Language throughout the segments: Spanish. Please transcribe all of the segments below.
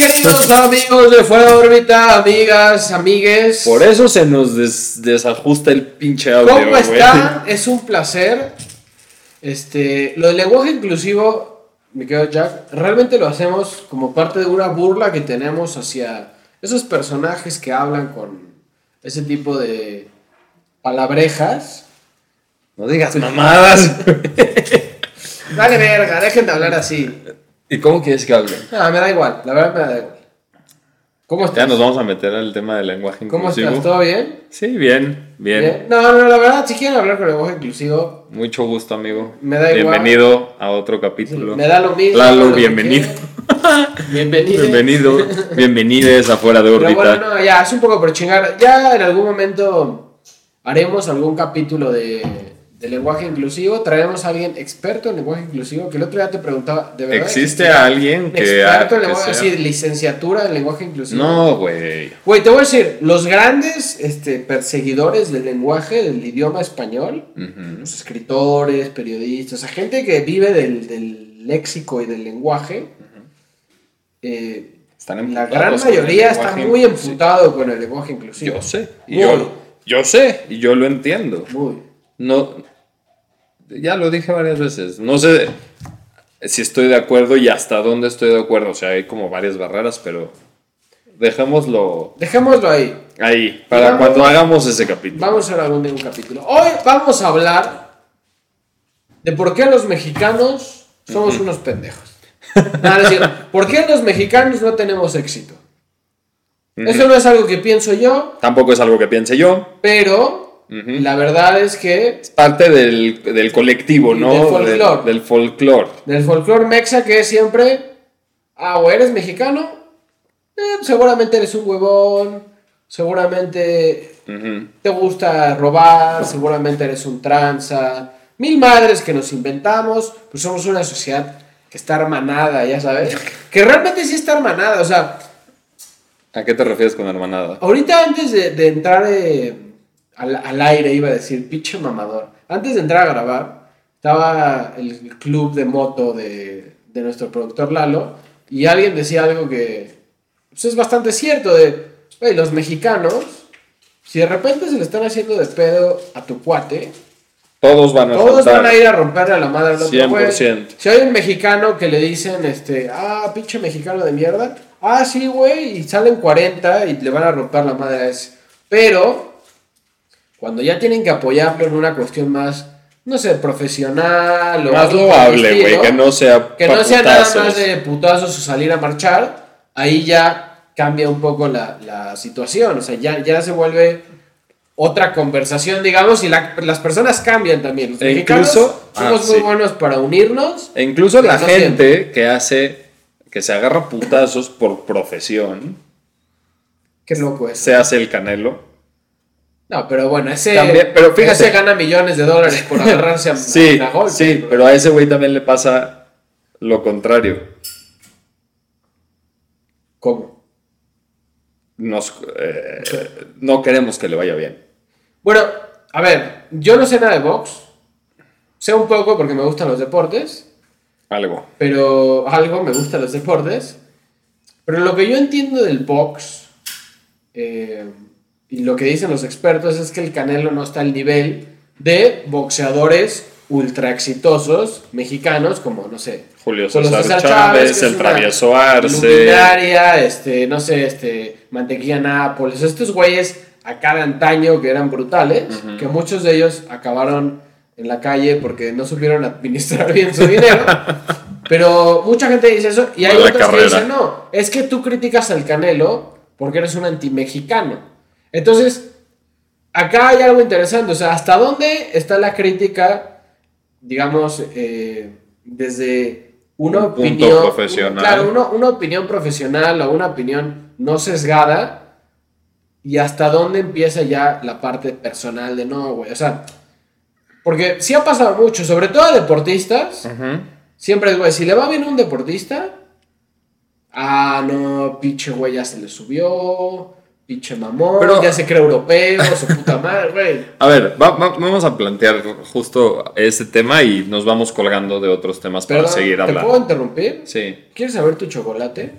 ¿Cómo andan, queridos amigos de Fuera de órbita, amigas, amigues? Por eso se nos des- desajusta el pinche audio, ¿Cómo están? Es un placer. Este, lo del lenguaje inclusivo, mi querido Jack, realmente lo hacemos como parte de una burla que tenemos hacia esos personajes que hablan con ese tipo de palabrejas. No digas mamadas. Dale verga, dejen de hablar así. ¿Y cómo quieres que hable? No, me da igual, la verdad me da igual. ¿Cómo estás? Ya nos vamos a meter al tema del lenguaje ¿Cómo inclusivo. estás? ¿Todo bien? Sí, bien, bien, Bien. No, no, la verdad, si quieren hablar con lenguaje inclusivo, Mucho gusto, amigo. Me da igual. Bienvenido a otro capítulo. me da lo mismo. Lalo, lo bienvenido. Bienvenido. Bienvenido. Bienvenides a Fuera de Pero órbita. bueno, no, ya, es un poco por chingar. Ya en algún momento haremos algún capítulo de, de lenguaje inclusivo. Traeremos a alguien experto en lenguaje inclusivo. Que el otro día te preguntaba, ¿de verdad? ¿Existe alguien que, experto en lenguaje, así, licenciatura en lenguaje inclusivo? No, güey. Güey, te voy a decir, los grandes este, perseguidores del lenguaje, del idioma español, los escritores, periodistas, o sea, gente que vive del, del léxico y del lenguaje, eh, Están la gran mayoría está muy emputado con el lenguaje inclusivo. Yo sé. Y yo, yo sé. Y yo lo entiendo. muy. No, ya lo dije varias veces. No sé si estoy de acuerdo y hasta dónde estoy de acuerdo. O sea, hay como varias barreras, pero dejémoslo Dejémoslo ahí. ahí para vamos- cuando hagamos ese capítulo. Vamos a algún día un capítulo. Hoy vamos a hablar de por qué los mexicanos somos unos pendejos. Nada, es decir, ¿por qué los mexicanos no tenemos éxito? Eso no es algo que pienso yo, Tampoco es algo que piense yo. pero La verdad es que Es parte del, del colectivo, ¿no? del folclor. Del, del folclore. del folclore mexa que es siempre, ah, o eres mexicano, eh, seguramente eres un huevón, seguramente te gusta robar, seguramente eres un tranza, mil madres que nos inventamos, pues somos una sociedad que está hermanada, ya sabes, que realmente sí está hermanada, o sea, ¿A qué te refieres con hermanada? ahorita antes de, de entrar eh, al, al aire, iba a decir, pinche mamador, antes de entrar a grabar, estaba el club de moto de, de nuestro productor Lalo, y alguien decía algo que pues, es bastante cierto, de, "Güey, los mexicanos, si de repente se le están haciendo de pedo a tu cuate, Todos van a todos van a ir a romperle a la madre al otro güey. 100%. Si hay un mexicano que le dicen, este, ah, pinche mexicano de mierda, ah, sí, güey, y salen 40 y le van a romper la madre a ese. Pero, cuando ya tienen que apoyarlo en una cuestión más, no sé, profesional o Más loable, güey. Que no sea que no sea nada más de putazos o salir a marchar, ahí ya cambia un poco la, la situación. O sea, ya, ya se vuelve otra conversación, digamos, y la- las personas cambian también. Los E incluso- somos ah, muy sí. buenos para unirnos. E incluso la no gente que hace, que se agarra putazos por profesión, Qué loco es. se hace el canelo. No, pero bueno, ese, También- pero fíjate. ese gana millones de dólares por agarrarse a, Sí, a golpes, sí, bro. pero a ese güey también le pasa lo contrario. ¿Cómo? Nos, eh, no queremos que le vaya bien. Bueno, a ver, yo no sé nada de box. Sé un poco porque me gustan los deportes. Algo. pero algo me gustan los deportes. Pero lo que yo entiendo del box eh, y lo que dicen los expertos es que el Canelo no está al nivel de boxeadores ultra exitosos mexicanos como, no sé, Julio César, César Chávez, el travieso Arce. este, no sé, este, Mantequilla Nápoles, estos güeyes acá de antaño que eran brutales, que muchos de ellos acabaron en la calle porque no supieron administrar bien su dinero. Pero mucha gente dice eso y hay otros que dicen, no, es que tú criticas al Canelo porque eres un antimexicano. Entonces, acá hay algo interesante, o sea, ¿hasta dónde está la crítica, digamos, eh, desde una Un opinión profesional. Claro, una, una opinión profesional o una opinión no sesgada y hasta dónde empieza ya la parte personal de no, güey, o sea, porque sí ha pasado mucho, sobre todo a deportistas, siempre es, güey, si le va bien a un deportista, ah, no, pinche güey ya se le subió, pinche mamón, Pero- ya se cree europeo, su puta madre, güey. A ver, va- va- vamos a plantear justo ese tema y nos vamos colgando de otros temas para seguir ¿te hablando. puedo interrumpir? Sí. ¿Quieres saber tu chocolate?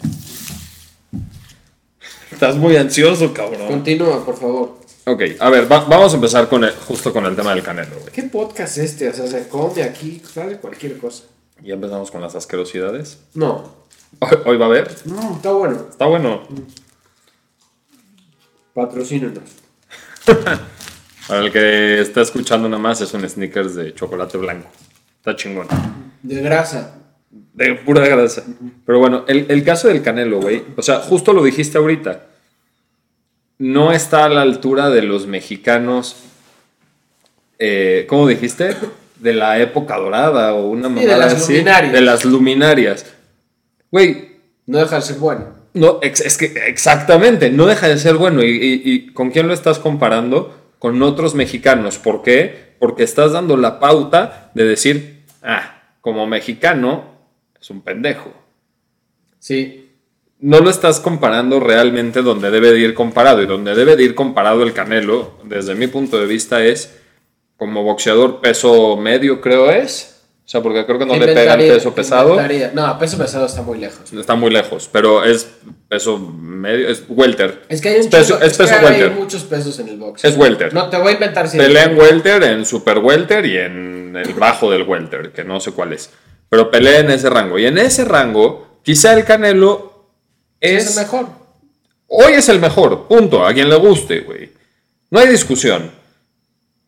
Estás muy ansioso, cabrón. Continúa, por favor. Ok, a ver, va- vamos a empezar con el- justo con el tema del canelo, güey. ¿Qué podcast es este? O sea, se come aquí, sale cualquier cosa. Ya empezamos con las asquerosidades. No, Hoy, hoy va a haber. no, está bueno. Está bueno. Patrocínenos. Para el que está escuchando nada más, es un sneakers de chocolate blanco. Está chingón. De grasa. De pura grasa. Pero bueno, el, el caso del Canelo, güey. O sea, justo lo dijiste ahorita. No está a la altura de los mexicanos. Eh, ¿Cómo dijiste? De la época dorada o una de mamada las así. luminarias. De las luminarias. Güey, No deja de ser bueno. No, es que exactamente, no deja de ser bueno. ¿Y, y- y con quién lo estás comparando? Con otros mexicanos. ¿Por qué? Porque estás dando la pauta de decir, ah, como mexicano, es un pendejo. Sí. No lo estás comparando realmente donde debe de ir comparado. Y donde debe de ir comparado el Canelo, desde mi punto de vista, es como boxeador peso medio, creo es. O sea, porque creo que no le pegan Inventaría- peso pesado. No, peso pesado está muy lejos. Está muy lejos, pero es peso medio, es welter. Es que hay, un peso, chingo- es peso que hay muchos pesos en el box. Es welter. No, te voy a inventar si Pelea en welter, en super welter y en el bajo del welter, que no sé cuál es. Pero pelea en ese rango. Y en ese rango, quizá el Canelo es es... el mejor. Hoy es el mejor, punto. A quien le guste, güey. No hay discusión.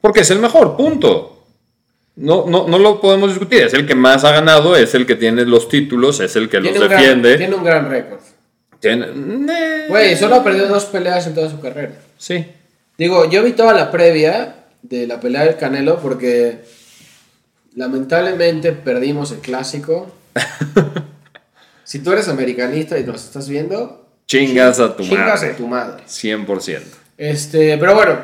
Porque es el mejor, punto. No, no, no lo podemos discutir. Es el que más ha ganado, es el que tiene los títulos, es el que los gran, defiende. tiene un gran récord. Tiene-. Güey, solo ha perdido dos peleas en toda su carrera. Sí. Digo, yo vi toda la previa de la pelea del Canelo porque lamentablemente perdimos el clásico. si tú eres americanista y nos estás viendo, Chingas a tu chingas madre. a tu madre. 100%. Este, pero bueno,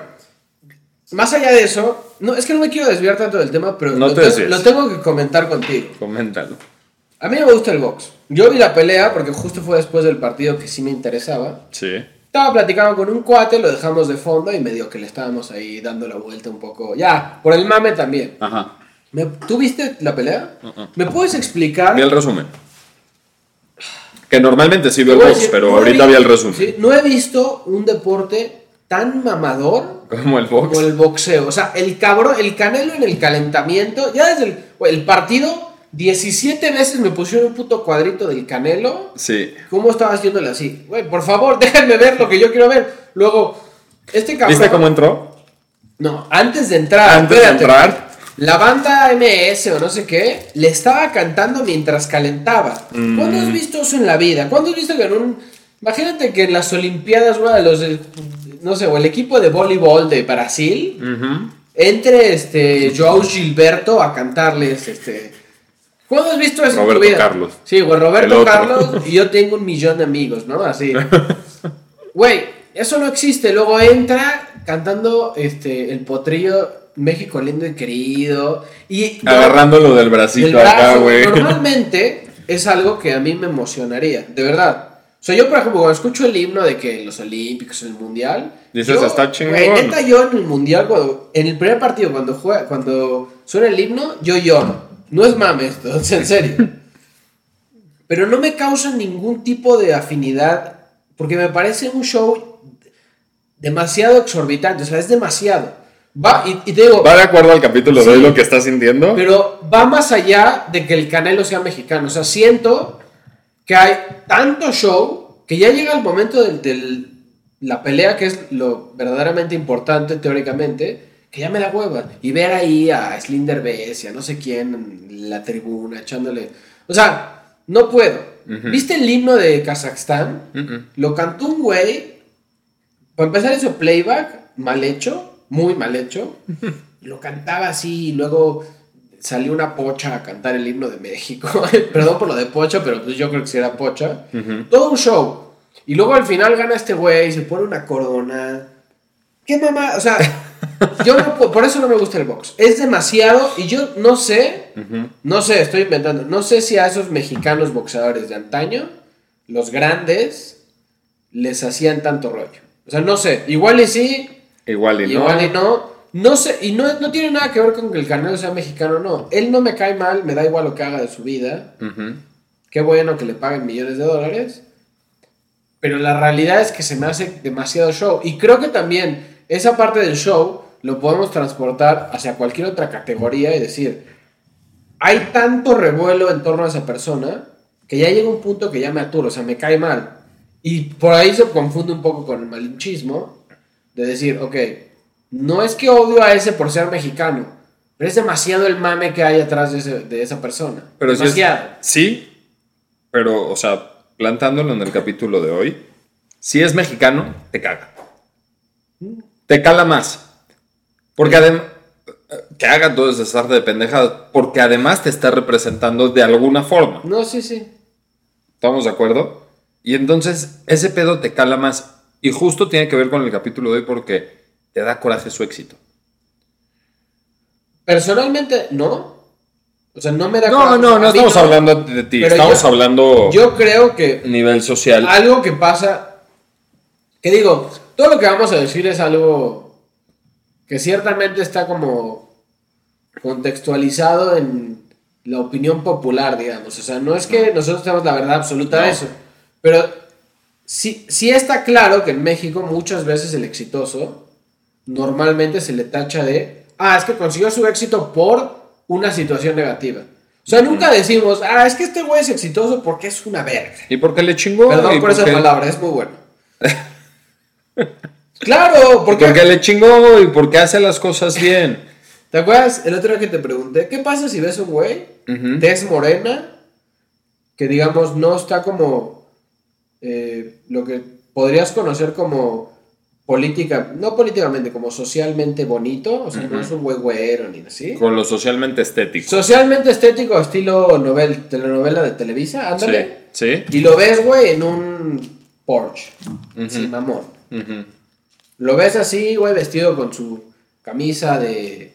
más allá de eso, no, es que no me quiero desviar tanto del tema, pero No lo, te te- desvíes. lo tengo que comentar contigo. Coméntalo. A mí me gusta el box. Yo vi la pelea porque justo fue después del partido que sí me interesaba. Sí. Estaba platicando con un cuate, lo dejamos de fondo y medio que le estábamos ahí dando la vuelta un poco. Ya, por el mame también. Ajá. Me- ¿Tú viste la pelea? Uh-uh. ¿Me puedes explicar? Vi el resumen. Que normalmente sí veo el box, decir, pero no ahorita vi- vi el resumen. sí, no he visto un deporte tan mamador Como el box. como el boxeo. O sea, el cabrón, el canelo en el calentamiento, ya desde el, el partido, 17 veces me pusieron un puto cuadrito del canelo. Sí. ¿Cómo estaba haciéndole así? Güey, por favor, déjenme ver lo que yo quiero ver. Luego, este cabrón. ¿Viste cómo entró? No, antes de entrar. Antes de entrar. La banda MS o no sé qué le estaba cantando mientras calentaba. ¿Cuándo Mm. has visto eso en la vida? ¿Cuándo has visto que en un. Imagínate que en las Olimpiadas, uno de los. No sé, o el equipo de voleibol de Brasil Ujú. entre este Joao Gilberto a cantarles este. ¿Cuándo has visto eso en Roberto tu vida? Carlos. Sí, güey, Roberto. Carlos y yo tengo un millón de amigos, ¿no? Así. Güey, eso no existe. Luego entra cantando este el potrillo México lindo y querido. Y Agarrándolo del del bracito acá, güey. Normalmente es algo que a mí me emocionaría, de verdad. O sea, yo, por ejemplo, cuando escucho el himno de que los Olímpicos, el Mundial. Dices, yo, "Está chingón". güey, neta, yo en el Mundial, cuando, en el primer partido, cuando, juega, cuando suena el himno, yo lloro. No es mame esto, es en serio. Pero no me causa ningún tipo de afinidad, porque me parece un show demasiado exorbitante, o sea, es demasiado. Va, y, y te digo, ¿Va de acuerdo al capítulo de hoy lo que estás sintiendo? pero va más allá de que el Canelo sea mexicano. O sea, siento que hay tanto show que ya llega el momento de la pelea, que es lo verdaderamente importante teóricamente, que ya me da hueva. Y ver ahí a Slinder Bess y a no sé quién en la tribuna echándole. O sea, no puedo. ¿Viste el himno de Kazajstán? Lo cantó un güey. Para empezar, hizo playback mal hecho, muy mal hecho. Lo cantaba así y luego salió una pocha a cantar el himno de México. Perdón por lo de pocha, pero pues yo creo que sí era pocha. Todo un show. Y luego al final gana este güey, se pone una corona. ¿Qué mamá? O sea, yo no por eso no me gusta el box. Es demasiado y yo no sé, no sé, estoy inventando, no sé si a esos mexicanos boxeadores de antaño, los grandes, les hacían tanto rollo. O sea, no sé. Igual y sí, Igual y no. igual y no. No sé, y no, no tiene nada que ver con que el Canelo sea mexicano, no. Él no me cae mal, me da igual lo que haga de su vida. Ujú. Qué bueno que le paguen millones de dólares. Pero la realidad es que se me hace demasiado show. Y creo que también esa parte del show lo podemos transportar hacia cualquier otra categoría y decir, hay tanto revuelo en torno a esa persona que ya llega un punto que ya me aturo, o sea, me cae mal. Y por ahí se confunde un poco con el malinchismo de decir, ok, no es que odio a ese por ser mexicano, pero es demasiado el mame que hay atrás de, ese- de esa persona. Pero si es- demasiado. sí, pero, o sea, plantándolo en el capítulo de hoy, si es mexicano, te caga. Te cala más. Porque además, que haga todo ese arte de pendejadas, porque además te está representando de alguna forma. No, sí, sí. ¿Estamos de acuerdo? Y entonces ese pedo te cala más. Y justo tiene que ver con el capítulo de hoy porque te da coraje su éxito. Personalmente, no. O sea, no me da No, coraje. no, no estamos hablando de ti, Pero estamos yo- hablando Yo creo que nivel social. algo que pasa. Que digo, todo lo que vamos a decir es algo que ciertamente está como contextualizado en la opinión popular, digamos. O sea, no es que nosotros tenemos la verdad absoluta de eso. Pero sí, sí está claro que en México muchas veces el exitoso normalmente se le tacha de, ah, es que consiguió su éxito por una situación negativa. O sea, nunca decimos, ah, es que este güey es exitoso porque es una verga. ¿Y por qué le chingó? Perdón ¿Y por esa palabra, es muy bueno. claro, porque... ¿Por qué le chingó y por qué hace las cosas bien? ¿Te acuerdas el otro día que te pregunté, qué pasa si ves un güey, tez morena, que digamos no está como eh, lo que podrías conocer como política, no políticamente, como socialmente bonito, o sea, no es un güey güero ni así. Con lo socialmente estético. Socialmente estético, estilo novel, telenovela de Televisa, ándale. Sí, sí. Y lo ves, güey, en un Porsche, sin mamón. Lo ves así, güey, vestido con su camisa de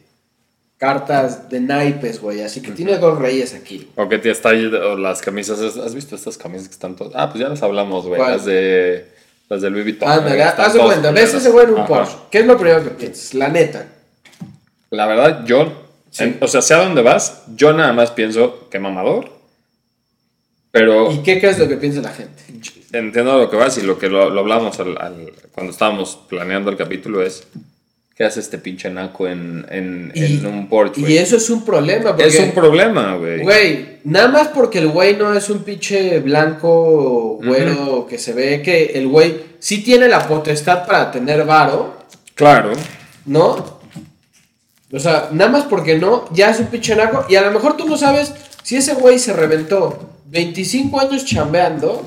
cartas de naipes, güey. Así que tiene dos reyes aquí. O que te está ahí, o las camisas, ¿has visto estas camisas que están todas? Ah, pues ya las hablamos, güey. Las de, las de Louis Vuitton. Ándale, haz de cuenta, ves ese güey en un Ajá. Porsche. ¿Qué es lo primero que piensas? La neta. La verdad, yo, Sí. en- o sea, sea dónde vas, yo nada más pienso que mamador. Pero ¿Y qué crees lo que piensa la gente? entiendo lo que vas y lo que lo, lo hablamos al- al- cuando estábamos planeando el capítulo es, ¿qué hace este pinche naco en, en, en un Porsche? y eso es un problema. Porque, es un problema, güey. Güey, nada más porque el güey no es un pinche blanco, güero, que se ve que el güey sí tiene la potestad para tener varo. Claro. ¿no? O sea, nada más porque no, ya es un pinche naco. Y a lo mejor tú no sabes si ese güey se reventó 25 años chambeando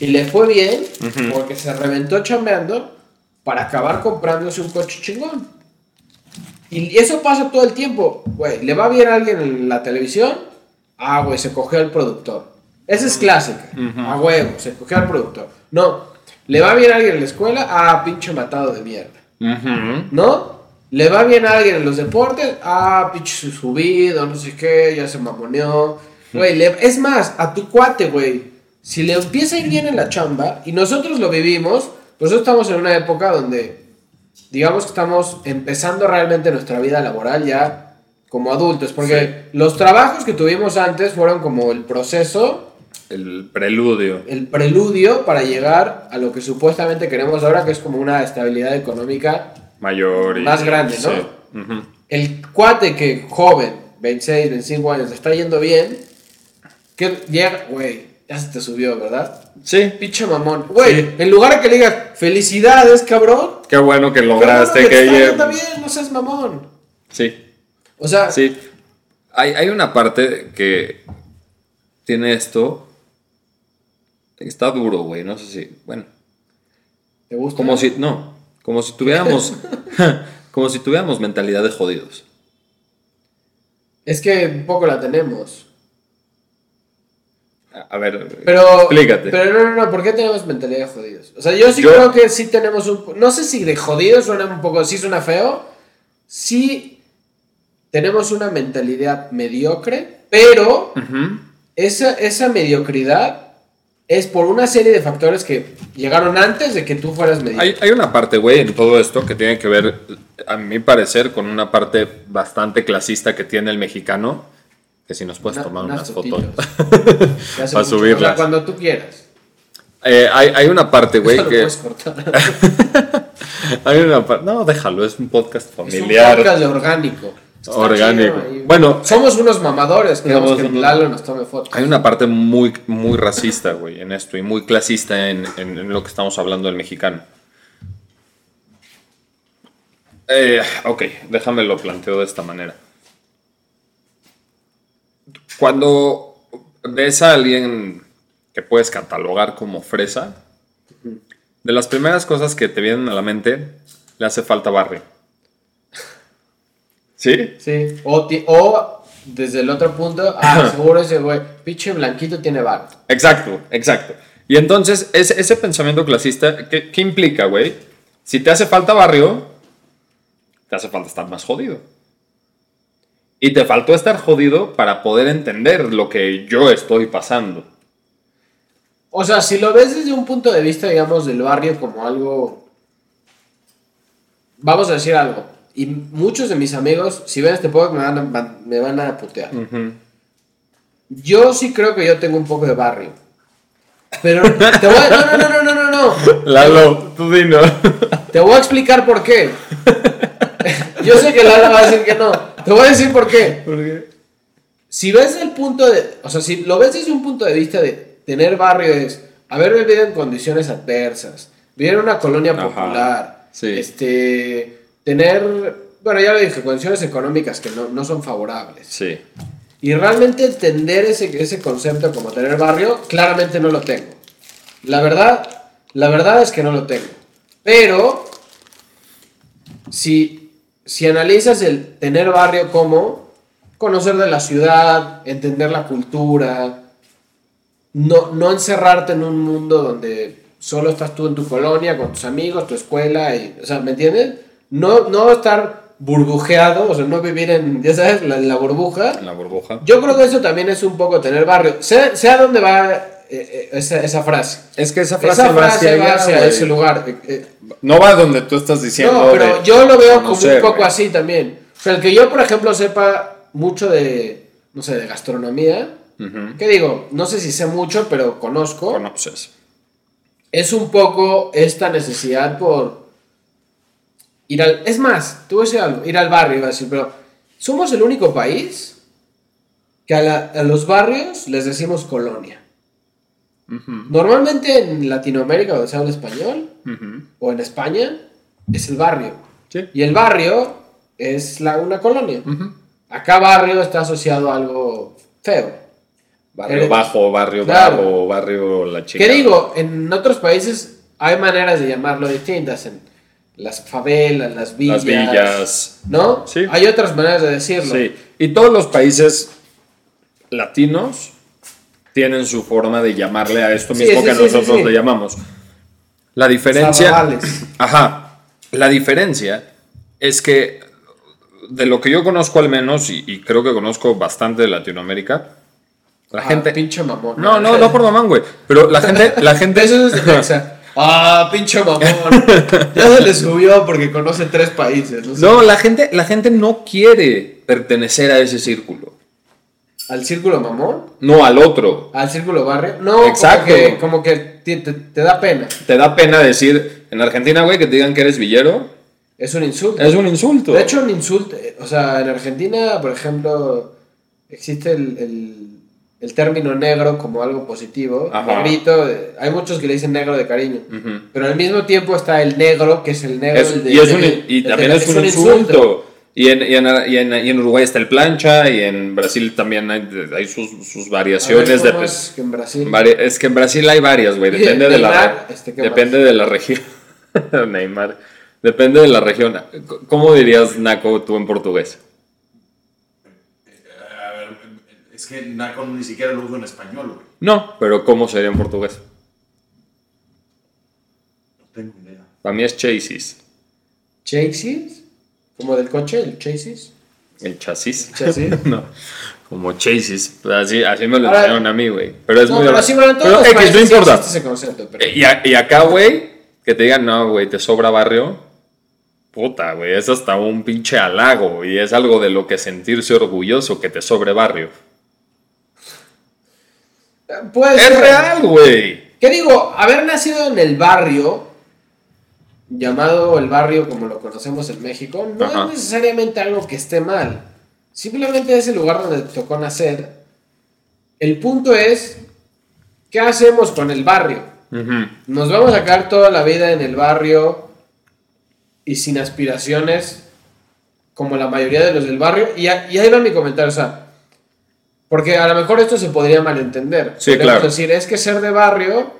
y le fue bien, porque se reventó chambeando para acabar comprándose un coche chingón. Y eso pasa todo el tiempo, güey. ¿Le va bien a alguien en la televisión? Ah, güey, se cogió al productor. Esa es clásica. A huevo, se cogió al productor. No. ¿Le va bien a alguien en la escuela? Ah, pinche matado de mierda. ¿No? ¿Le va bien a alguien en los deportes? Ah, pinche subido, no sé qué, ya se mamoneó. Güey, le- es más, a tu cuate, güey, si le empieza a ir bien en la chamba, y nosotros lo vivimos, nosotros estamos en una época donde, digamos que estamos empezando realmente nuestra vida laboral ya como adultos, porque los trabajos que tuvimos antes fueron como el proceso El preludio. el preludio para llegar a lo que supuestamente queremos ahora, que es como una estabilidad económica. Mayor y... Más grande, ¿no? Sí. Ujú. El cuate que joven, 26, 25 años, está yendo bien, que llega, güey, ya se te subió, ¿verdad? Sí. Pinche mamón. Güey, Sí. en lugar de que le digas, felicidades, cabrón. Qué bueno que lograste bueno que te está bien, no seas mamón. Sí. O sea, Sí. Hay, hay una parte que tiene esto. que Está duro, güey. No sé si. Bueno. ¿te gusta? Como si. No. Como si tuviéramos. como si tuviéramos mentalidad de jodidos. Es que un poco la tenemos. A ver. Pero, Explícate. pero no, no, no, ¿por qué tenemos mentalidad de jodidos? O sea, yo sí Yo- creo que sí tenemos un... No sé si de jodidos suena un poco, sí suena feo. Sí tenemos una mentalidad mediocre, pero Ujú. esa, esa mediocridad es por una serie de factores que llegaron antes de que tú fueras medido. Hay, hay una parte, güey, en todo esto que tiene que ver, a mi parecer, con una parte bastante clasista que tiene el mexicano. Que si nos puedes Una- tomar unas unas fotos para subirlas. O sea, cuando tú quieras. Eh, hay, hay una parte, güey, que. puedes cortar. Hay una parte. No, déjalo, es un podcast Es un familiar. podcast de orgánico. Está Orgánico. Bueno, somos unos mamadores. Queremos que Lalo nos tome fotos. Hay una parte muy, muy racista, güey, en esto y muy clasista en, en- en lo que estamos hablando del mexicano. Eh, ok, déjame lo planteo de esta manera. Cuando ves a alguien que puedes catalogar como fresa, de las primeras cosas que te vienen a la mente, le hace falta barrio. ¿Sí? Sí. O, desde el otro punto, ah, seguro ese güey, pinche blanquito tiene bar. Exacto, exacto. Y entonces, ese, ese pensamiento clasista, ¿qué, qué implica, güey? Si te hace falta barrio, te hace falta estar más jodido. Y te faltó estar jodido para poder entender lo que yo estoy pasando. O sea, si lo ves desde un punto de vista, digamos, del barrio como algo... Vamos a decir algo. Y muchos de mis amigos, si ven este podcast, me van a, van- me van a putear. Yo sí creo que yo tengo un poco de barrio. Pero te voy a... No, no, no, no, no, no. Lalo, tú dino. Te voy a explicar por qué. Yo sé que Lalo va a decir que no. Te voy a decir por qué. Si ves el punto de. O sea, si lo ves desde un punto de vista de tener barrio, es haber vivido en condiciones adversas, vivir en una colonia popular, sí. este, tener. Bueno, ya lo dije, condiciones económicas que no, no son favorables. Sí. Y realmente entender ese, ese concepto como tener barrio, claramente no lo tengo. La verdad, la verdad es que no lo tengo. Pero, si, si analizas el tener barrio como conocer de la ciudad, entender la cultura, no, no encerrarte en un mundo donde solo estás tú en tu colonia, con tus amigos, tu escuela, y, o sea, ¿me entiendes? No, no estar burbujeado, o sea, no vivir en, ya sabes, la, la burbuja. En la burbuja. Yo creo que eso también es un poco tener barrio. Sé, sé a dónde va eh, esa, esa frase. Es que esa frase, Esa va hacia, va hacia ese lugar. eh, eh, No va donde tú estás diciendo. no, pero yo lo veo como un poco güey. así también. O sea, el que yo, por ejemplo, sepa mucho de, no sé, de gastronomía. ¿qué digo? No sé si sé mucho, pero conozco. Conoces. Es un poco esta necesidad por ir al... Es más, tú voy a decir algo, ir al barrio, iba a decir, pero somos el único país que a, la- a los barrios les decimos colonia. Normalmente en Latinoamérica, donde se habla español, o en España, es el barrio. Sí. Y el barrio es la, una colonia. Ujú. Acá barrio está asociado a algo feo. Barrio Eres- bajo, barrio Claro. bravo, barrio la chica. ¿Qué digo? En otros países hay maneras de llamarlo distintas. En las favelas, las villas. Las villas. ¿No? Sí. Hay otras maneras de decirlo. Sí. Y todos los países latinos tienen su forma de llamarle a esto mismo sí, que nosotros le llamamos. La diferencia. Ajá. La diferencia es que de lo que yo conozco al menos, y, y creo que conozco bastante de Latinoamérica, la Ah, gente. Pinche mamón. No, no, no por mamán, güey. Pero la gente, la gente. Eso es de. Ah, pinche mamón. ya se le subió porque conoce tres países. No, sé. No, la gente, la gente no quiere pertenecer a ese círculo. ¿Al círculo mamón? No al otro. ¿Al círculo barrio? No, Exacto. Como que, como que te, te- te da pena. Te da pena decir en Argentina, güey, que te digan que eres villero. Es un insulto. Es un insulto. De hecho, un insulto. eh, O sea, en Argentina, por ejemplo, existe el, el- el término negro como algo positivo. Ajá. Negrito. Hay muchos que le dicen negro de cariño. Pero al mismo tiempo está el negro, que es el negro. Es- el de- y, es un- y el de- también es, un insulto. Y en, y, en, y en- y en Uruguay está el plancha, y en Brasil también hay, hay sus, sus ver, variaciones. ¿cómo de, es que en Brasil. vari- es que en Brasil hay varias, güey. Depende de la, este, ¿qué depende de la región. Neymar. Depende de la región. ¿Cómo dirías Naco tú en portugués? A ver, es que Naco ni siquiera lo uso en español, güey. No, pero ¿cómo sería en portugués? No tengo idea. Para mí es chasis. ¿Chasis? ¿Como del coche? ¿El chasis? El chasis. ¿Chasis? no. Como chases. Pues Así, así me lo Ahora- enseñaron a mí, güey. Pero es no, muy. pero sí, bueno, en todos pero X, no importa. existe ese concepto, pero- Y, a- y acá, güey, que te digan, no, güey, te sobra barrio. Puta, güey, es hasta un pinche halago. Y es algo de lo que sentirse orgulloso que te sobre barrio. Puede Es real, güey. ¿Qué digo? Haber nacido en el barrio, llamado el barrio como lo conocemos en México, no Ajá. es necesariamente algo que esté mal. Simplemente es el lugar donde te tocó nacer. El punto es, ¿qué hacemos con el barrio? Ujú. Nos vamos a quedar toda la vida en el barrio y sin aspiraciones, como la mayoría de los del barrio. Y, a- y ahí va mi comentario, o sea, porque a lo mejor esto se podría malentender. Sí, claro. decir, es que ser de barrio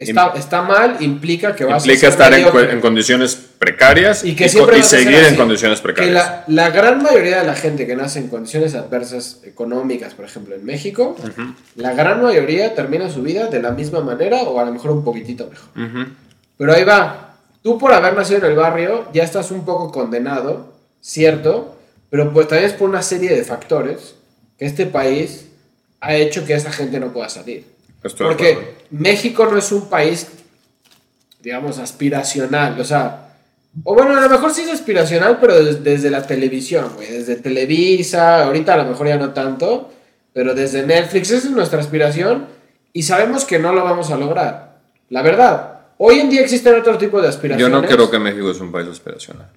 está, está mal, implica que vas Implica a estar en, en condiciones precarias y y, que co- siempre y seguir en condiciones Que precarias. la, la gran mayoría de la gente que nace en condiciones adversas económicas, por ejemplo, en México, Ujú, la gran mayoría termina su vida de la misma manera o a lo mejor un poquitito mejor. ujú. Pero ahí va. Tú por haber nacido en el barrio ya estás un poco condenado, cierto, pero pues también es por una serie de factores que este país ha hecho que esa gente no pueda salir. Estoy Porque. México no es un país, digamos, aspiracional. O sea, o bueno, a lo mejor sí es aspiracional, pero des- desde la televisión, güey. Desde Televisa, ahorita a lo mejor ya no tanto, pero desde Netflix, esa es nuestra aspiración y sabemos que no lo vamos a lograr. La verdad, hoy en día existen otro tipo de Yo aspiraciones. no creo que México es un país aspiracional.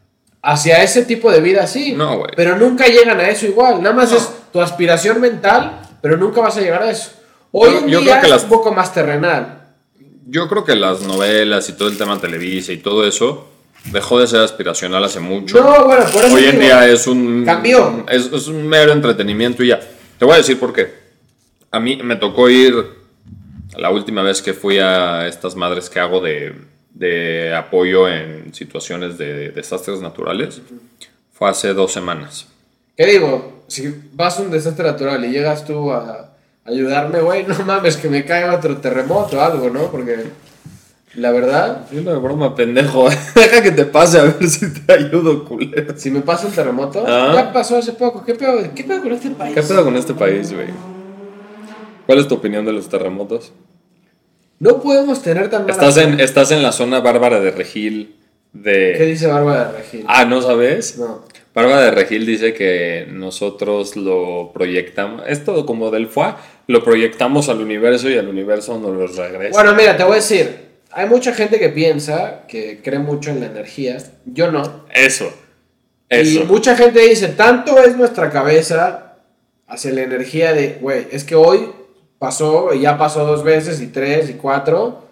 Hacia ese tipo de vida, sí. No, güey. Pero nunca llegan a eso igual. Nada más No. es tu aspiración mental, pero nunca vas a llegar a eso. Hoy Yo- en yo día creo que es las- un poco más terrenal. Yo creo que las novelas y todo el tema Televisa y todo eso dejó de ser aspiracional hace mucho. No, bueno, por eso Hoy en digo, día es un. Cambió. Es, es un mero entretenimiento y ya. Te voy a decir por qué. A mí me tocó ir. La última vez que fui a estas madres que hago de, de apoyo en situaciones de desastres naturales fue hace dos semanas. ¿Qué digo? Si vas a un desastre natural y llegas tú a ayudarme, güey, no mames que me caiga otro terremoto o algo, ¿no? Porque la verdad, Es una broma, pendejo. Deja que te pase a ver si te ayudo, culero. si me pasa un terremoto, Ah. ya pasó hace poco. ¿Qué pedo, ¿Qué pedo con este país? ¿Qué pedo con este país, güey? ¿Cuál es tu opinión de los terremotos? No podemos tener tan mala Estás en, estás en la zona bárbara de Regil ¿Qué de... dice Bárbara de Regil? Ah, ¿no sabes? No. Bárbara de Regil dice que nosotros lo proyectamos, es todo como del FUA, lo proyectamos al universo y al universo nos lo regresa. Bueno, mira, te voy a decir. Hay mucha gente que piensa, que cree mucho en la energía. Yo no. Eso, Y eso. mucha gente dice, tanto es nuestra cabeza hacia la energía de, güey, es que hoy pasó, y ya pasó dos veces, y tres, y cuatro.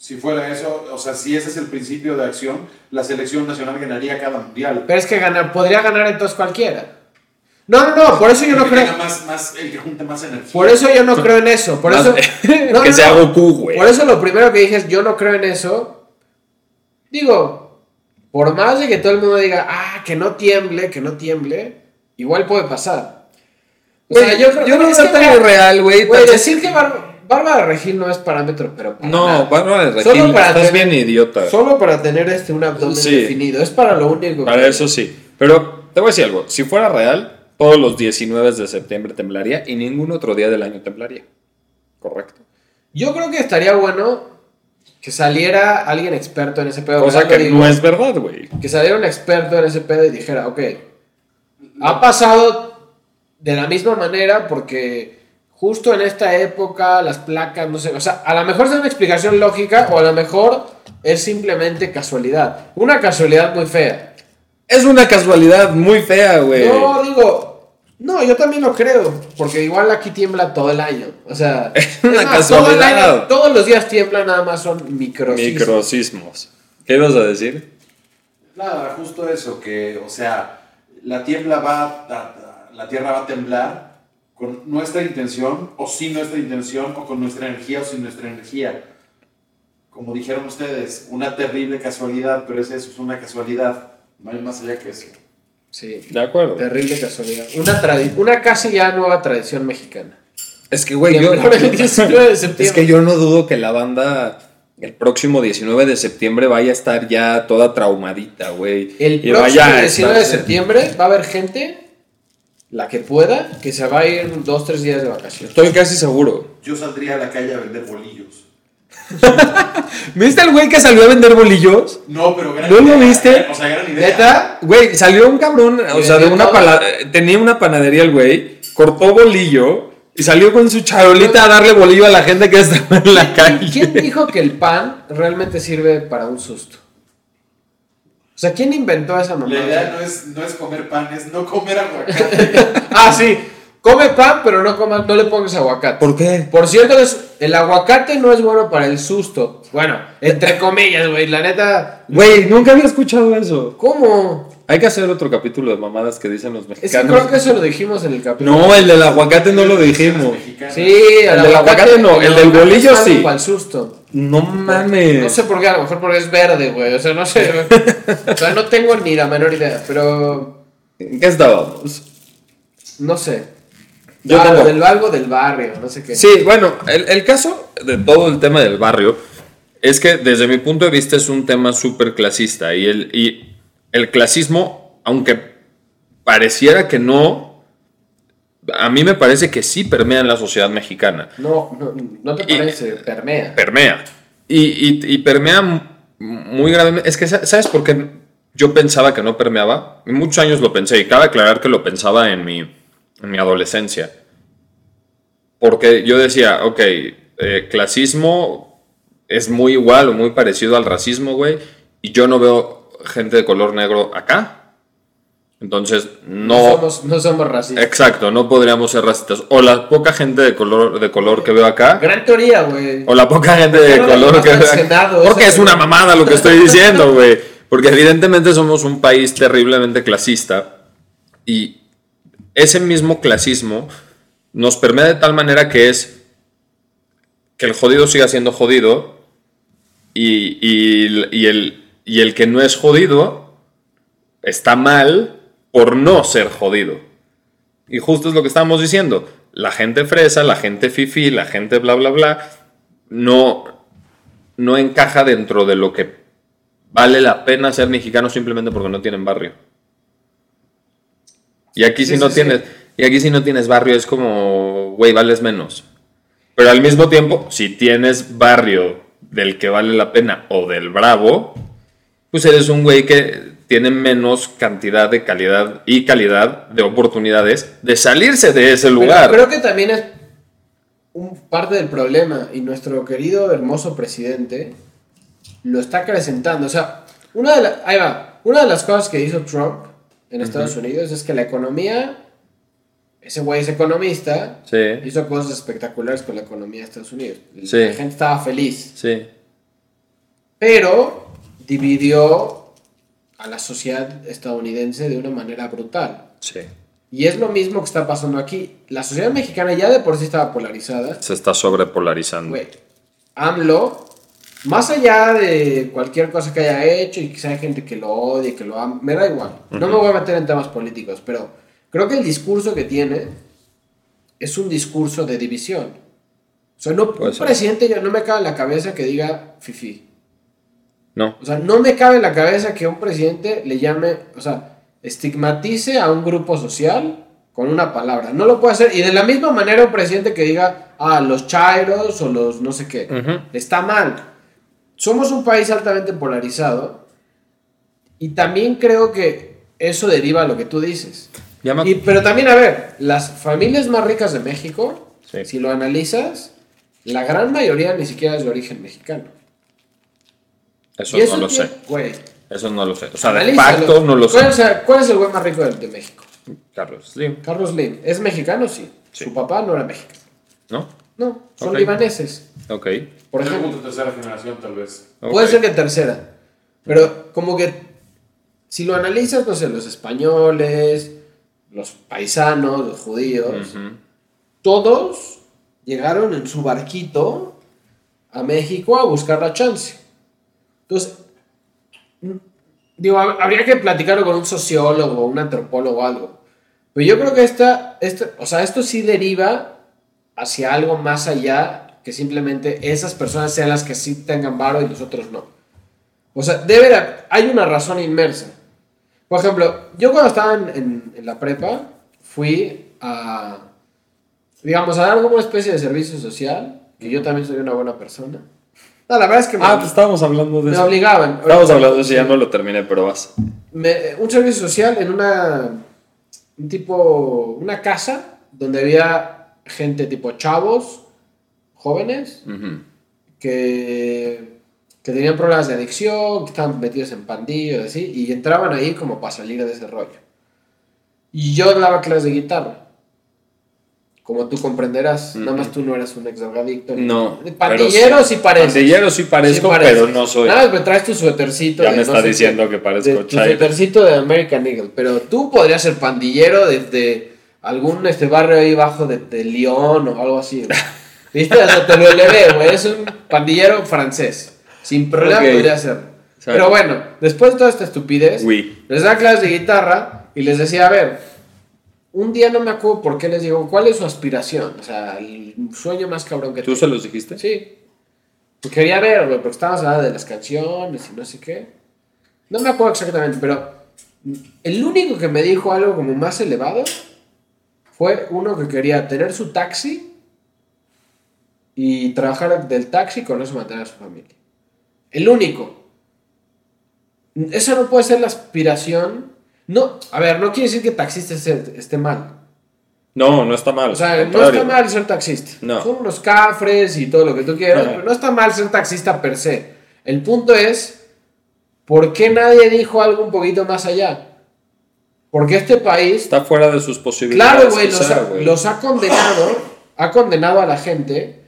Si fuera eso, o sea, si ese es el principio de acción, la selección nacional ganaría cada mundial. Pero es que ganar, podría ganar entonces cualquiera. No, no, no, por eso yo no creo. más, más, el que junte más energía. Por eso yo no creo en eso. Por eso. no, que no, sea no. Goku, güey. Por eso lo primero que dije es, yo no creo en eso. Digo, por más de que todo el mundo diga, ah, que no tiemble, que no tiemble, igual puede pasar. O sea, yo, creo- yo no es veo que, tan mira, irreal, güey. Tan- decir que Bar- Bárbara Regil no es parámetro, pero para No, nada. Bárbara de Solo Regil, para estás tener- bien idiota. Solo para tener este un abdomen Sí. definido. Es para lo único. Para que- eso sí. Pero te voy a decir algo. Si fuera real, todos los 19 de septiembre temblaría y ningún otro día del año temblaría. Correcto. Yo creo que estaría bueno que saliera alguien experto en ese pedo. Cosa que Digo, no es verdad, güey. que saliera un experto en ese pedo y dijera, ok, ha pasado de la misma manera porque justo en esta época las placas, no sé, o sea, a lo mejor es una explicación lógica o a lo mejor es simplemente casualidad. Una casualidad muy fea. Es una casualidad muy fea, güey. No, digo, no, yo también lo creo, porque igual aquí tiembla todo el año. O sea, Es una más, todo el casualidad. año- todos los días tiembla, nada más son micro. Microsismos. ¿Qué ibas a decir? Nada, justo eso, que, o sea, la tiembla va a- la tierra va a temblar con nuestra intención, o sin nuestra intención, o con nuestra energía, o sin nuestra energía. Como dijeron ustedes, una terrible casualidad, pero es eso, es una casualidad. No hay más allá que eso. Sí, De acuerdo. terrible casualidad. Una, tradi- una casi ya nueva tradición mexicana. Es que, güey, yo. Temblor el 19 de septiembre. Es que yo no dudo que la banda el próximo 19 de septiembre vaya a estar ya toda traumadita, güey. El Y próximo vaya a 19 de septiembre va a haber gente la que pueda, que se va a ir dos, tres días de vacaciones. Estoy casi seguro. Yo saldría a la calle a vender bolillos. ¿Viste al güey que salió a vender bolillos? No, pero gran ¿No lo idea. viste? O sea, gran idea. ¿Neta? Güey, salió un cabrón, o ¿Y sea, de una pala- tenía una panadería el güey, cortó bolillo y salió con su charolita a darle bolillo a la gente que estaba en la calle. ¿Quién dijo que el pan realmente sirve para un susto? O sea, ¿quién inventó esa La idea no es, no es comer pan, es no comer aguacate. Ah, sí. Come pan, pero no, coma- no le pongas aguacate. ¿Por qué? Por cierto, es- el aguacate no es bueno para el susto. Bueno, entre comillas, güey. La neta. Güey, nunca había escuchado eso. ¿Cómo? Hay que hacer otro capítulo de mamadas que dicen los Es que mexicanos. creo que eso lo dijimos en el capítulo. No, el del aguacate no lo dijimos. Sí, El del aguacate no, el del bolillo sí. Para el susto. No mames. No sé por qué, a lo mejor porque es verde, güey. O sea, no sé. o sea, no tengo ni la menor idea, pero. ¿En qué estábamos? No sé. Yo tengo- del algo del barrio, no sé qué. Sí, bueno, el, el caso de todo el tema del barrio es que desde mi punto de vista es un tema súper clasista y el, y el clasismo, aunque pareciera que no, a mí me parece que sí permea en la sociedad mexicana. No, no, no te Y- parece, permea. Permea. Y, y- y permea muy gravemente. Es que, sa- ¿sabes por qué yo pensaba que no permeaba? Muchos años lo pensé y cabe aclarar que lo pensaba en mi, en mi adolescencia. Porque yo decía, ok, eh, clasismo es muy igual o muy parecido al racismo, güey, y yo no veo gente de color negro acá. Entonces, No no... somos, no somos racistas. Exacto, no podríamos ser racistas. O la poca gente de color, de color que veo acá. Gran teoría, güey. O la poca gente ¿Por qué de no color que Senado? Porque es una mamada lo que estoy diciendo, güey. Porque evidentemente somos un país terriblemente clasista. Y ese mismo clasismo nos permea de tal manera que es que el jodido siga siendo jodido y, y- y el, y el que no es jodido está mal por no ser jodido. Y justo es lo que estamos diciendo. La gente fresa, la gente fifi, la gente bla, bla, bla, no, no encaja dentro de lo que vale la pena ser mexicano simplemente porque no tienen barrio. Y aquí Sí, si no sí, sí. tienes, y aquí si no tienes barrio es como, güey, vales menos. Pero al mismo tiempo, si tienes barrio del que vale la pena o del bravo, pues eres un güey que tiene menos cantidad de calidad y calidad de oportunidades de salirse de ese Pero lugar. creo que también es un parte del problema y nuestro querido hermoso presidente lo está acrecentando. O sea, una de, la- ahí va. Una de las cosas que hizo Trump en Estados Unidos es que la economía, ese güey es economista, Sí, hizo cosas espectaculares con la economía de Estados Unidos. Sí. La gente estaba feliz, sí, pero dividió a la sociedad estadounidense de una manera brutal. sí. Y es lo mismo que está pasando aquí. La sociedad mexicana ya de por sí estaba polarizada. Se está sobrepolarizando. Güey, AMLO, más allá de cualquier cosa que haya hecho y que sea gente que lo odie, que lo ama, me da igual. No me voy a meter en temas políticos, pero creo que el discurso que tiene es un discurso de división. O sea, no, un ser. presidente ya no me cabe en la cabeza que diga fifi. No, O sea, no me cabe en la cabeza que un presidente le llame, o sea, estigmatice a un grupo social con una palabra. No lo puede hacer. Y de la misma manera un presidente que diga, ah, los chairos o los no sé qué. Está mal. Somos un país altamente polarizado. Y también creo que eso deriva a lo que tú dices. Llama- Y- pero también, a ver, las familias más ricas de México, Sí. si lo analizas, la gran mayoría ni siquiera es de origen mexicano. Eso no lo sé. Güey, Eso no lo sé. O sea, de facto no lo sé. ¿Cuál es, el- cuál es el güey más rico de, de México? Carlos Slim, Carlos Slim. ¿Es mexicano? Sí. Sí. Su papá no era mexicano. ¿no? No, son Ok. libaneses. Ok. Por ejemplo. tercera generación, tal vez. Puede ok. ser que tercera. Pero como que si lo analizas, no sé, los españoles, los paisanos, los judíos, todos llegaron en su barquito a México a buscar la chance. Entonces, digo, hab- habría que platicarlo con un sociólogo, un antropólogo algo. Pero yo creo que esta, esta, o sea, esto sí deriva hacia algo más allá que simplemente esas personas sean las que sí tengan varo y los otros no. O sea, de- hay una razón inmersa. Por ejemplo, yo cuando estaba en la prepa, fui a, digamos, a dar como una especie de servicio social, que yo también soy una buena persona. No, la verdad es que me, Ah, pues estábamos hablando de me eso. obligaban. Estábamos hablando de eso, ya no lo terminé, pero vas. Me- un servicio social en una un tipo una casa donde había gente tipo chavos jóvenes que, que tenían problemas de adicción que estaban metidos en pandillas así y entraban ahí como para salir de ese rollo y yo daba clases de guitarra como tú comprenderás nada más tú no eras un ex drogadicto No. pandillero sí pareces Pandillero sí parezco, Sí pero no soy. Nada más me traes tu suétercito. Ya de me no está diciendo qué, que parezco de Tu suétercito de American Eagle. Pero tú podrías ser pandillero desde algún este barrio ahí bajo de, de Lyon o algo así. güey. ¿Viste? O sea, te lo elevé, güey. Es un pandillero francés. Sin problema podría ser. Pero bueno, después de toda esta estupidez, Oui. les daba clases de guitarra y les decía, a ver, un día no me acuerdo por qué les digo, ¿cuál es su aspiración? O sea, el sueño más cabrón que ¿Tú tengo. se los dijiste? Sí. Pues quería ver, güey, porque estábamos hablando de las canciones y no sé qué. No me acuerdo exactamente, pero el único que me dijo algo como más elevado fue uno que quería tener su taxi y trabajar del taxi y con eso mantener a su familia. El único. Esa no puede ser la aspiración. No, a ver, no quiere decir que taxista esté, mal. No, no está mal. O sea, no está mal ser taxista. No. Son unos cafres y todo lo que tú quieras, Ajá. pero no está mal ser taxista per se. El punto es, ¿por qué nadie dijo algo un poquito más allá? Porque este país, Está fuera de sus posibilidades. claro, los, güey. los ha condenado, ha condenado a la gente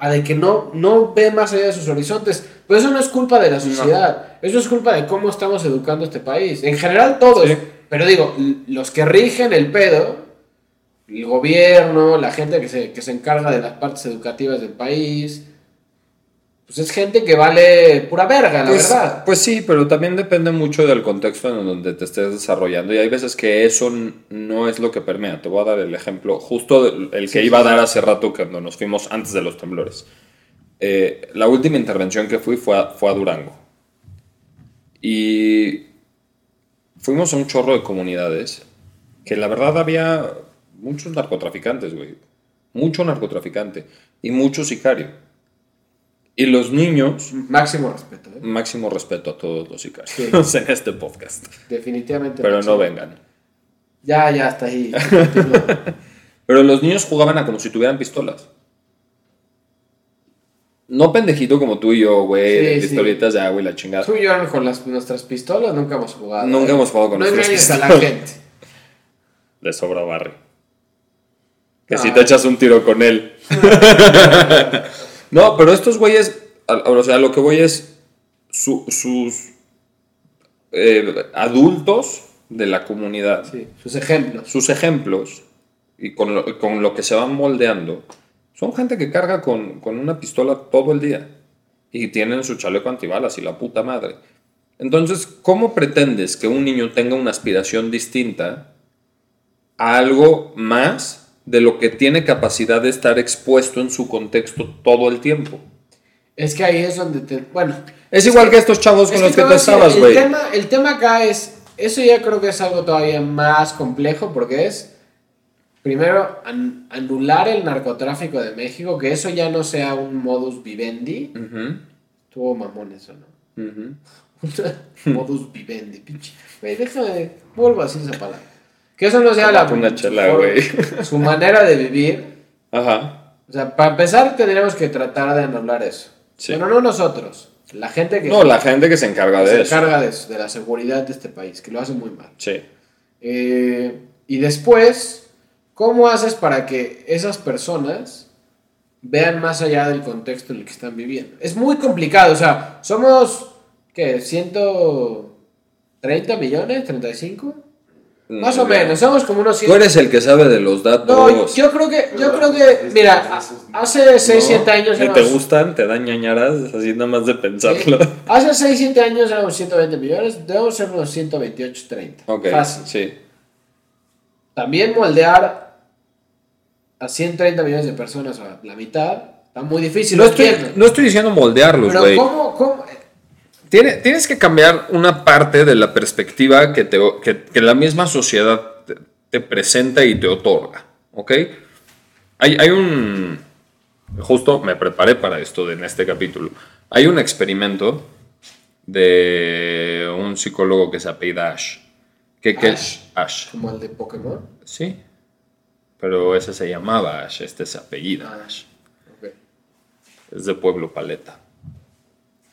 a de que no, no ve más allá de sus horizontes. Pero eso no es culpa de la sociedad, eso es culpa de cómo estamos educando este país. En general todos, Sí. pero digo, los que rigen el pedo, el gobierno, la gente que se, que se encarga de las partes educativas del país, pues es gente que vale pura verga, la Pues, verdad. pues sí, pero también depende mucho del contexto en donde te estés desarrollando. Y hay veces que eso no es lo que permea. Te voy a dar el ejemplo, justo el que iba a dar hace rato cuando nos fuimos antes de los temblores. Eh, la última intervención que fui fue a, fue a Durango. Y fuimos a un chorro de comunidades que la verdad había muchos narcotraficantes, güey. Mucho narcotraficante y mucho sicario. Y los niños Máximo respeto, ¿eh? Máximo respeto a todos los sicarios Sí. en este podcast. definitivamente. Pero máximo. no vengan. Ya, ya, hasta ahí. Pero los niños jugaban a como si tuvieran pistolas. No pendejito como tú y yo, güey, Sí, de sí. pistolitas de agua y la chingada. Tú y yo con las, nuestras pistolas nunca hemos jugado. Nunca ¿eh? hemos jugado con no nuestras engañes a la pistolas. gente. Le sobra Barry. Que si te echas un tiro con él. No, pero estos güeyes, o sea, lo que voy es su- sus eh, adultos de la comunidad. Sí, sus ejemplos. sus ejemplos y con lo, con lo que se van moldeando son gente que carga con, con una pistola todo el día y tienen su chaleco antibalas y la puta madre. Entonces, ¿cómo pretendes que un niño tenga una aspiración distinta a algo más de lo que tiene capacidad de estar expuesto en su contexto todo el tiempo? Es que ahí es donde te. Bueno. Es igual que estos chavos con los que te tú estabas, el güey. tema, el tema acá es. Eso ya creo que es algo todavía más complejo porque es. Primero, an- anular el narcotráfico de México, que eso ya no sea un modus vivendi. Ujú, Tuvo mamón eso, ¿no? modus vivendi, pinche. Güey, déjame. Vuelvo a decir esa palabra. Que eso no sea la. Una chela, su- güey. Su manera de vivir. Ajá. O sea, para empezar, tendríamos que tratar de anular eso. Sí. Bueno, no nosotros. La gente que No, la gente que se encarga se de eso. encarga de eso, de la seguridad de este país, que lo hace muy mal. Sí. Eh, y después, ¿cómo haces para que esas personas vean más allá del contexto en el que están viviendo? Es muy complicado, o sea, somos, ¿qué? ¿130 millones? ¿35? Más o menos, somos como unos 100. Tú eres el que sabe de los datos. No, yo creo que, yo creo que, mira, hace 6, 7 años Si te gustan, te dan ñañaras, así nada más de pensarlo. Sí. Hace 6, 7 años éramos 120 millones, debemos ser unos 128, 30. Ok, Fácil. sí. También moldear a 130 millones de personas a la mitad está muy difícil. No estoy, no estoy diciendo moldearlos, Pero güey. ¿cómo, cómo? Tiene- Tienes que cambiar una parte de la perspectiva que, te, que, que la misma sociedad te, te presenta y te otorga. ¿Ok? Hay, hay un... Justo me preparé para esto en este capítulo. Hay un experimento de un psicólogo que se apellida Ash. Que, que Ash. Ash. Como el de Pokémon. Sí. Pero ese se llamaba Ash, este se apellida Ash. Es de Pueblo Paleta.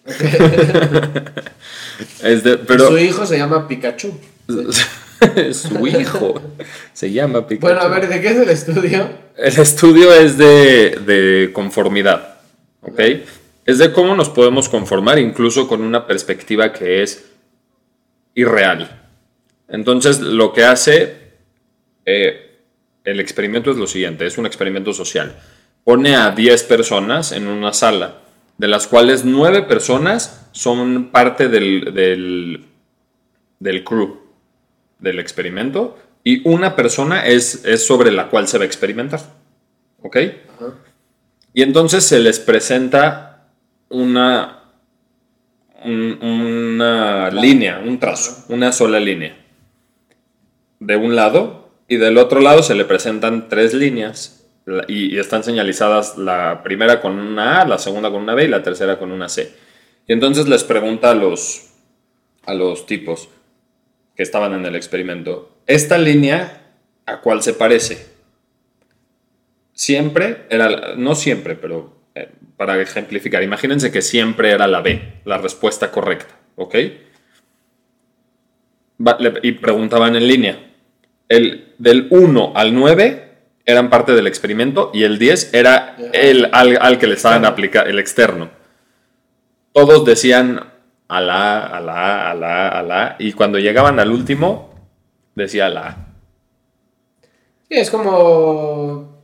es de, pero Su hijo se llama Pikachu. su hijo se llama Pikachu. Bueno, a ver, ¿de qué es el estudio? El estudio es de, de conformidad, ¿ok? Es de cómo nos podemos conformar incluso con una perspectiva que es irreal. Entonces, lo que hace eh, el experimento es lo siguiente, es un experimento social. Pone a 10 personas en una sala, de las cuales 9 personas son parte del, del, del crew, del experimento, y una persona es, es sobre la cual se va a experimentar. ¿Ok? Ajá. Y entonces se les presenta una, un- una línea, un trazo, una sola línea. De un lado y del otro lado se le presentan tres líneas y, están señalizadas la primera con una A, la segunda con una B y la tercera con una C. Y entonces les pregunta a los, a los tipos que estaban en el experimento, ¿esta línea a cuál se parece? siempre era, no siempre, pero eh, para ejemplificar, imagínense que siempre era la B, la respuesta correcta, ¿ok? Y preguntaban en línea, el, del 1 al 9 eran parte del experimento y el 10 era el al, al que le estaban aplicando, el externo. Todos decían a la, A, a la, A, a la, A, a la, y cuando llegaban al último, decía la A. Sí, es como,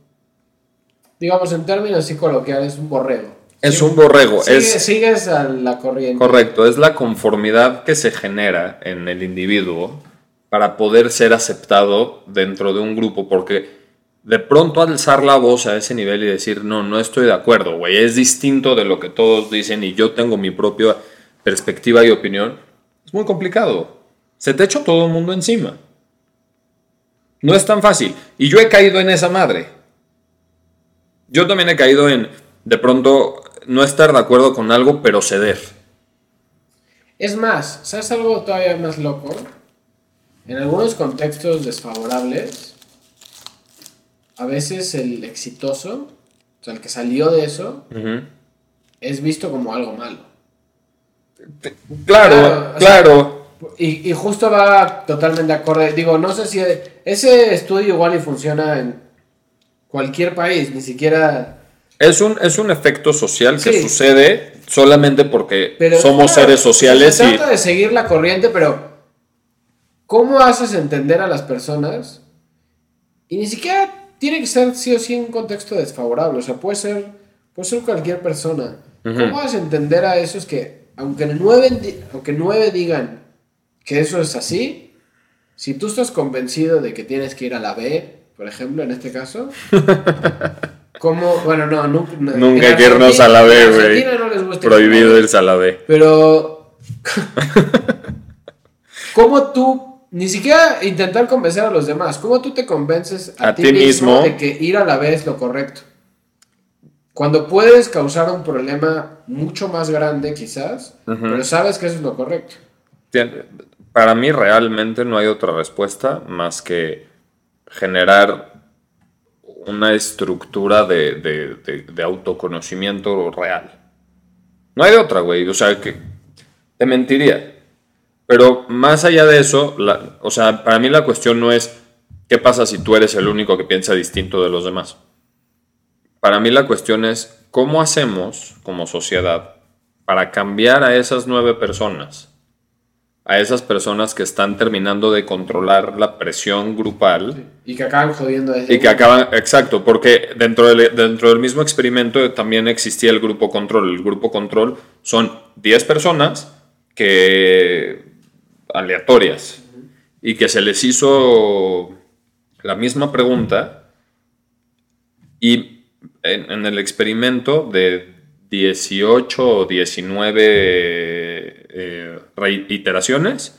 digamos, en términos coloquiales, un borrego. Es un borrego, sigue- es... Sigues a la corriente. Correcto, es la conformidad que se genera en el individuo para poder ser aceptado dentro de un grupo, porque de pronto alzar la voz a ese nivel y decir, no, no estoy de acuerdo, güey, es distinto de lo que todos dicen y yo tengo mi propia perspectiva y opinión, es muy complicado. Se te echa todo el mundo encima. No es tan fácil. Y yo he caído en esa madre. Yo también he caído en, de pronto, no estar de acuerdo con algo, pero ceder. Es más, ¿sabes algo todavía más loco? En algunos contextos desfavorables, a veces el exitoso, o sea, el que salió de eso, es visto como algo malo. Claro, Claro, sea-. Y, y justo va totalmente acorde. Digo, no sé si ese estudio igual y funciona en cualquier país, ni siquiera... Es un, es un efecto social que sucede solamente porque Pero, somos claro, seres sociales Se y... trata de seguir la corriente, pero ¿cómo haces entender a las personas? Y ni siquiera tiene que ser sí o sí un contexto desfavorable, o sea, puede ser, puede ser cualquier persona. ¿Cómo haces entender a esos que, aunque nueve, aunque nueve digan que eso es así, si tú estás convencido de que tienes que ir a la B, por ejemplo, en este caso, ¿cómo? Bueno, no, no, Nunca en que irnos a la B, en güey. No a Prohibido irse a la B. Pero. ¿Cómo tú, ni siquiera intentar convencer a los demás, cómo tú te convences a, A ti, mismo, mismo. de que ir a la vez es lo correcto? Cuando puedes causar un problema mucho más grande, quizás, pero sabes que eso es lo correcto. Para mí realmente no hay otra respuesta más que generar una estructura de, de- de- de autoconocimiento real. No hay otra, güey. O sea, que te mentiría. Pero más allá de eso, la- o sea, para mí la cuestión no es qué pasa si tú eres el único que piensa distinto de los demás. Para mí la cuestión es cómo hacemos como sociedad para cambiar a esas nueve personas a esas personas que están terminando de controlar la presión grupal Y que acaban jodiendo a ese y que acaban, exacto, porque dentro del, dentro del mismo experimento también existía el grupo control. El grupo control son 10 personas que aleatorias y que se les hizo la misma pregunta y en, en el experimento de 18 o 19 eh, reiteraciones,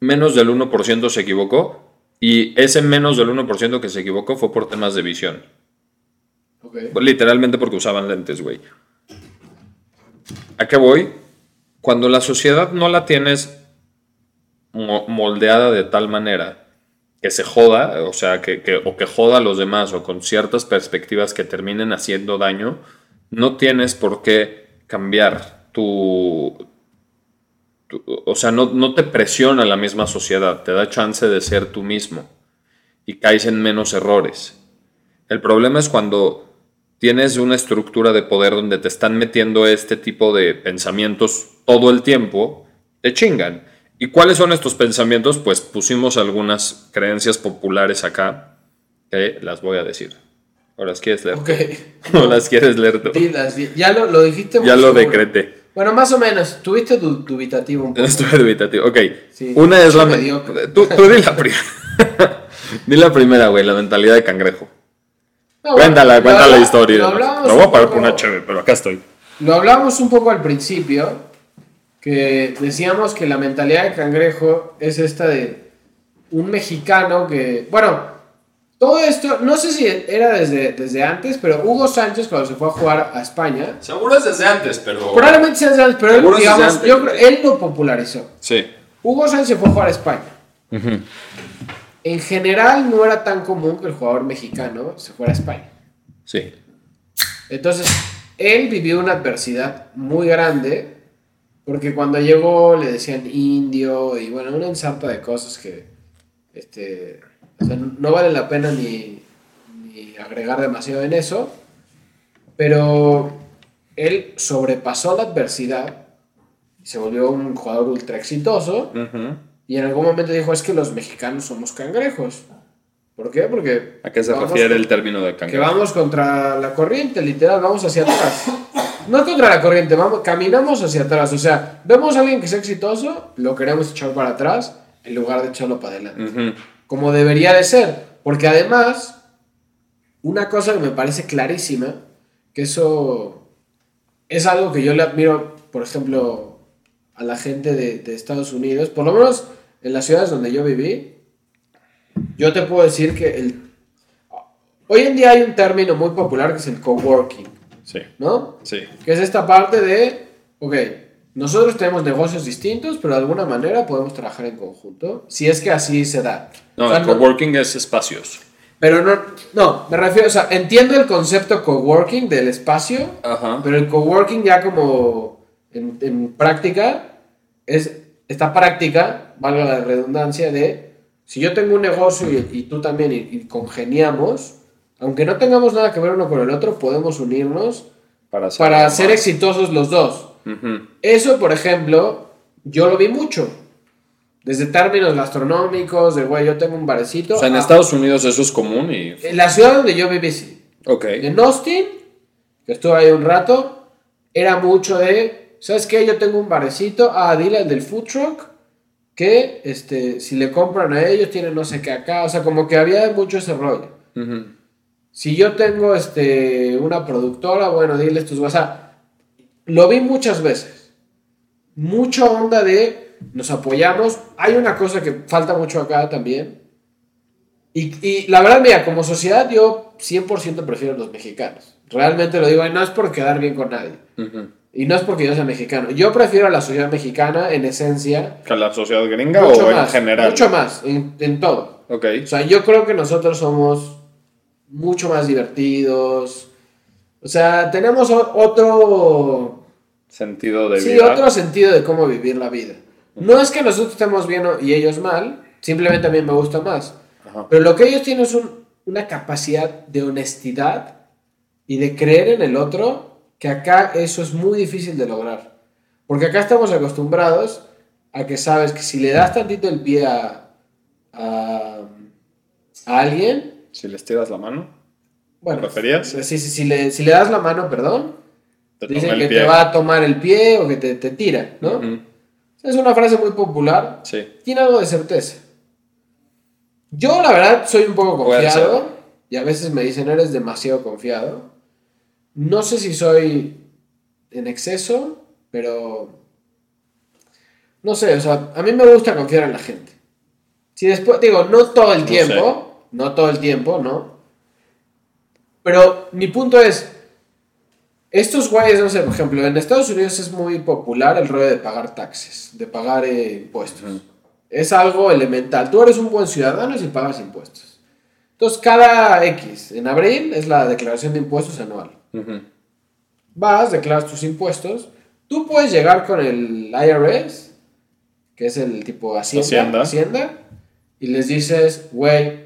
menos del 1% se equivocó Y ese menos del 1% que se equivocó fue por temas de visión. Literalmente porque usaban lentes, güey. ¿A qué voy? Cuando la sociedad no la tienes moldeada de tal manera que se joda, o sea, que, o que joda a los demás, o con ciertas perspectivas que terminen haciendo daño, no tienes por qué cambiar tu... tu- o sea, no, no te presiona la misma sociedad, te da chance de ser tú mismo y caes en menos errores. El problema es cuando tienes una estructura de poder donde te están metiendo este tipo de pensamientos todo el tiempo, te chingan. ¿Y cuáles son estos pensamientos? Pues pusimos algunas creencias populares acá que las voy a decir. ¿O las quieres leer? Ok. ¿O las quieres leer tú? Dilas, di- ya lo, lo dijiste muy Ya lo decreté. Bueno, más o menos. Tuviste du- dubitativo un poco. Estuve dubitativo. Ok. Sí. Una es la... Mediocre. Tú, tú di la primera. di la primera, güey. La mentalidad de cangrejo. No, bueno, Cuéntala, lo cuéntala la historia. Lo Me voy a parar por una chévere, pero acá estoy. Lo hablábamos un poco al principio, que decíamos que la mentalidad de cangrejo es esta de un mexicano que, bueno, todo esto, no sé si era desde, desde antes, pero Hugo Sánchez cuando se fue a jugar a España, Seguro es desde antes, pero... probablemente sea desde antes, pero él, digamos, antes. yo creo- él lo popularizó. Sí. Hugo Sánchez se fue a jugar a España. En general no era tan común que el jugador mexicano se fuera a España. Sí. Entonces, él vivió una adversidad muy grande, porque cuando llegó le decían indio y bueno, una ensarta de cosas que este, o sea, no vale la pena ni, ni agregar demasiado en eso, pero él sobrepasó la adversidad y se volvió un jugador ultra exitoso y en algún momento dijo, es que los mexicanos somos cangrejos. ¿Por qué? Porque... ¿A qué se refiere con- el término de que cangrejo? vamos contra la corriente, literal, vamos hacia atrás. No contra la corriente, vamos, caminamos hacia atrás. O sea, vemos a alguien que sea exitoso, lo queremos echar para atrás en lugar de echarlo para adelante. Como debería de ser. Porque además, una cosa que me parece clarísima, que eso es algo que yo le admiro, por ejemplo, a la gente de, de Estados Unidos, por lo menos en las ciudades donde yo viví, yo te puedo decir que el... Hoy en día hay un término muy popular que es el coworking, Sí. ¿no? Sí. Que es esta parte de, ok, nosotros tenemos negocios distintos, pero de alguna manera podemos trabajar en conjunto, si es que así se da. No, O sea, el coworking es espacios. pero no, no, me refiero, o sea, entiendo el concepto coworking del espacio, Ajá. pero el coworking ya como en, en práctica es esta práctica, valga la redundancia, de si yo tengo un negocio y, y tú también y, y congeniamos, aunque no tengamos nada que ver uno con el otro, podemos unirnos Para, para ser exitosos los dos. Eso, por ejemplo, yo lo vi mucho. Desde términos gastronómicos, de güey, yo tengo un barecito. O sea, en a- Estados Unidos eso es común y... en la ciudad donde yo viví, sí. Ok. En Austin, que estuve ahí un rato, era mucho de, ¿sabes qué? Yo tengo un barecito, ah, dile al del food truck, que este, si le compran a ellos, tienen no sé qué acá, o sea, como que había mucho ese rollo. Ujú. Si yo tengo este, una productora, bueno, dile estos, o sea, lo vi muchas veces. Mucha onda de nos apoyamos. Hay una cosa que falta mucho acá también. Y, y la verdad, mira, como sociedad yo 100% prefiero a los mexicanos. Realmente lo digo, y no es por quedar bien con nadie. Y no es porque yo sea mexicano. Yo prefiero a la sociedad mexicana en esencia. ¿Que la sociedad gringa o en general? Mucho más, en, en todo. Ok. O sea, yo creo que nosotros somos mucho más divertidos. O sea, tenemos otro, Sentido de sí, vida. otro sentido de cómo vivir la vida. No es que nosotros estemos bien y ellos mal, simplemente a mí me gusta más. Ajá. Pero lo que ellos tienen es un- una capacidad de honestidad y de creer en el otro, que acá eso es muy difícil de lograr. Porque acá estamos acostumbrados a que sabes que si le das tantito el pie a, a, a alguien, Si les tiras la mano, bueno, ¿Te referías? Si, si, si le, si le das la mano, perdón, te dicen que pie. te va a tomar el pie o que te, te tira, ¿no? Ujú. Es una frase muy popular, Sí. tiene algo de certeza. Yo, la verdad, soy un poco confiado y a veces me dicen, eres demasiado confiado. No sé si soy en exceso, pero no sé, o sea, a mí me gusta confiar en la gente. Si después, digo, no todo el No tiempo, no todo el tiempo, ¿no? Pero mi punto es, estos güeyes, no sé, por ejemplo, en Estados Unidos es muy popular el rollo de pagar taxes, de pagar eh, impuestos. Es algo elemental. Tú eres un buen ciudadano si pagas impuestos. Entonces, cada X, en abril, es la declaración de impuestos anual. Ujú. Vas, declaras tus impuestos. Tú puedes llegar con el IRS, que es el tipo Hacienda, Hacienda. Hacienda, y les dices, güey,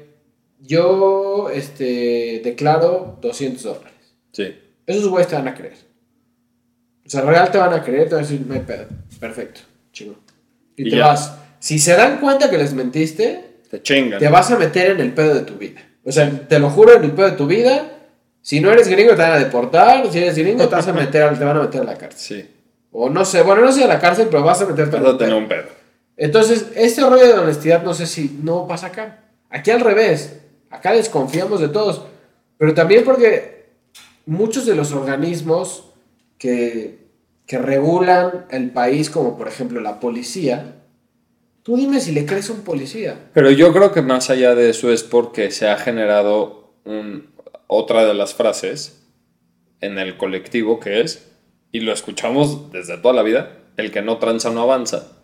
yo este, declaro 200 dólares. Sí. Esos güeyes te van a creer. O sea, real te van a creer, te van a decir, no hay pedo. Perfecto, chingo. Y, Y te ya. vas. Si se dan cuenta que les mentiste, Te chingan. te vas a meter en el pedo de tu vida. O sea, te lo juro, en el pedo de tu vida. Si no eres gringo, te van a deportar. Si eres gringo, te vas a meter, te van a meter a la cárcel. Sí. O no sé, bueno, no sé a la cárcel, pero vas a meterte Vas a tener un pedo. Entonces, este rollo de honestidad no sé si no pasa acá. Aquí al revés. Acá desconfiamos de todos. Pero también porque muchos de los organismos que, que regulan el país, como por ejemplo la policía, tú dime si le crees a un policía. Pero yo creo que más allá de eso es porque se ha generado otra de las frases en el colectivo que es, y lo escuchamos desde toda la vida, el que no tranza no avanza.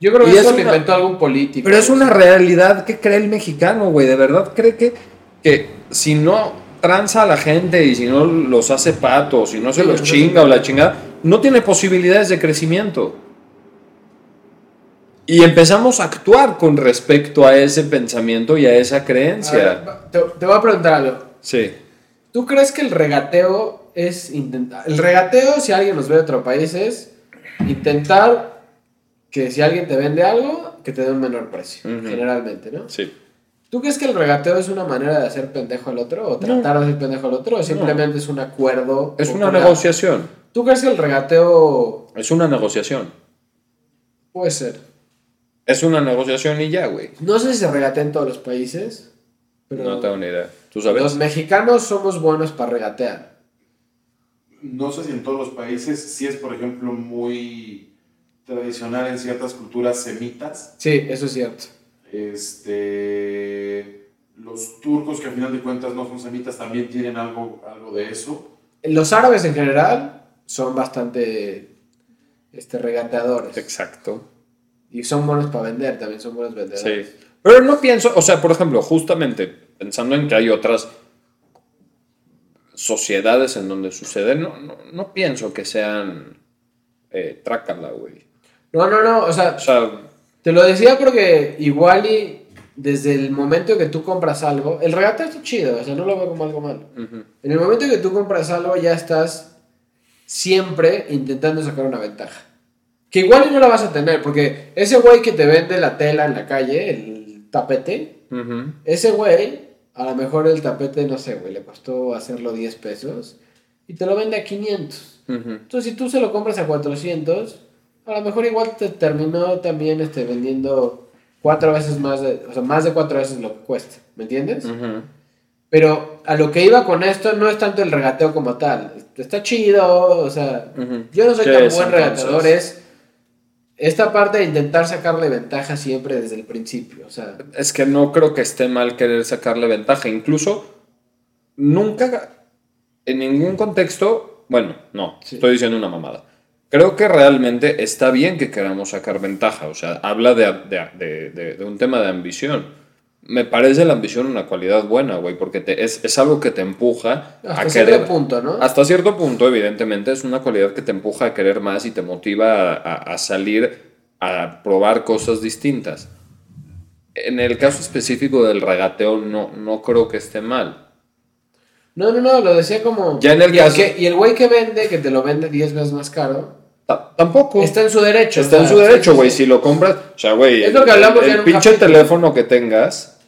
Yo creo Y que es eso lo una- inventó algún político. Pero es una realidad que cree el mexicano, güey. De verdad cree que, que si no tranza a la gente y si no los hace patos, si no se Sí, los chinga o la chingada, no tiene posibilidades de crecimiento. Y empezamos a actuar con respecto a ese pensamiento y a esa A creencia. ver, te, te voy a preguntar algo. Sí. ¿Tú crees que el regateo es intentar... El regateo, si alguien nos ve de otro país, es intentar que si alguien te vende algo, que te dé un menor precio, generalmente, ¿no? Sí. ¿Tú crees que el regateo es una manera de hacer pendejo al otro o tratar de hacer pendejo al otro o simplemente es un acuerdo? Es una negociación. ¿Tú crees que el regateo Es una negociación. puede ser? Es una negociación y ya, güey. No sé si se regatea en todos los países, pero No tengo ni idea. ¿Tú sabes? los mexicanos somos buenos para regatear. No sé si en todos los países, sí es por ejemplo muy tradicional en ciertas culturas semitas. Sí, eso es cierto. Este, los turcos, que al final de cuentas no son semitas, también tienen algo, algo de eso. Los árabes en general son bastante este, regateadores. Exacto. Y son buenos para vender, también son buenos vendedores. Sí. Pero no pienso, o sea, por ejemplo, justamente pensando en que hay otras sociedades en donde sucede, no, no, no pienso que sean eh, trácala, güey. No, no, no, o sea, O sea, te lo decía porque igual y desde el momento que tú compras algo, el regateo está chido, o sea, no lo veo como algo malo. En el momento que tú compras algo ya estás siempre intentando sacar una ventaja. Que igual y no la vas a tener, porque ese güey que te vende la tela en la calle, el tapete. Ese güey, a lo mejor el tapete, no sé, güey, le costó hacerlo 10 pesos y te lo vende a 500. Ujú. Entonces, si tú se lo compras a 400, a lo mejor igual te terminó también este, vendiendo cuatro veces más, de, o sea, más de cuatro veces lo que cuesta, ¿me entiendes? Ujú. Pero a lo que iba con esto no es tanto el regateo como tal. Está chido, o sea, Ujú. yo no soy ¿Qué tan buen regateador, es esta parte de intentar sacarle ventaja siempre desde el principio, o sea... Es que no creo que esté mal querer sacarle ventaja. Incluso, nunca, en ningún contexto, bueno, no, Sí. estoy diciendo una mamada. Creo que realmente está bien que queramos sacar ventaja. O sea, habla de, de- de- de- un tema de ambición. Me parece la ambición una cualidad buena, güey, porque te- es, es algo que te empuja Hasta a cierto querer. punto, ¿no? Hasta cierto punto, evidentemente, es una cualidad que te empuja a querer más y te motiva a, a- a salir a probar cosas distintas. En el caso específico del regateo, no, no creo que esté mal. No, no, no, lo decía como. Ya en el y, caso- que- y el güey que vende, que te lo vende 10 veces más caro, Ta- tampoco. está en su derecho. Está en su derecho, güey. Si lo compras, o sea, güey, Es lo que hablamos el, el pinche capítulo. teléfono que tengas,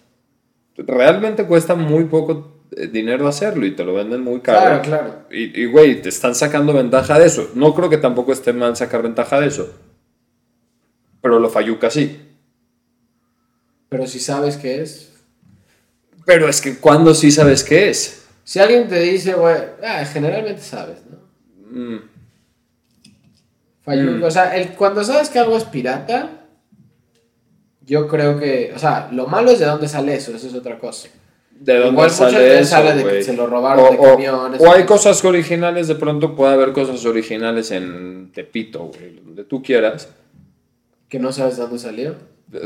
realmente cuesta muy poco eh, dinero hacerlo y te lo venden muy caro. Claro, claro. Y, y, güey, te están sacando ventaja de eso. No creo que tampoco esté mal sacar ventaja de eso. Pero lo falluca sí. Pero si sabes qué es. Pero es que cuando sí sabes qué es. Si alguien te dice, güey, ah, generalmente sabes, ¿no? Mm, Mm. O sea, el, cuando sabes que algo es pirata, yo creo que, o sea, lo malo es de dónde sale eso, eso es otra cosa. ¿De dónde Igual sale eso, sale de que se lo robaron o, de camiones, o hay cosas originales, de pronto puede haber cosas originales en Tepito, güey, donde tú quieras. Que no sabes de dónde salió.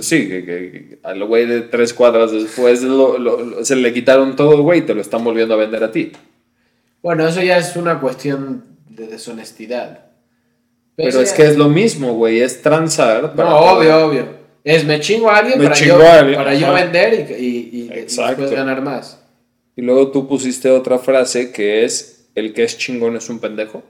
Sí, que, que al güey de tres cuadras después lo- lo- lo- se le quitaron todo, güey, y te lo están volviendo a vender a ti. Bueno, eso ya es una cuestión de deshonestidad. Pero es ya- que es lo mismo, güey, es transar. para No, poder- obvio, obvio. Es me chingo a alguien Me para, chingo yo, a alguien, para yo vender y, y- y y después ganar más. Y luego tú pusiste otra frase que es, el que es chingón es un pendejo.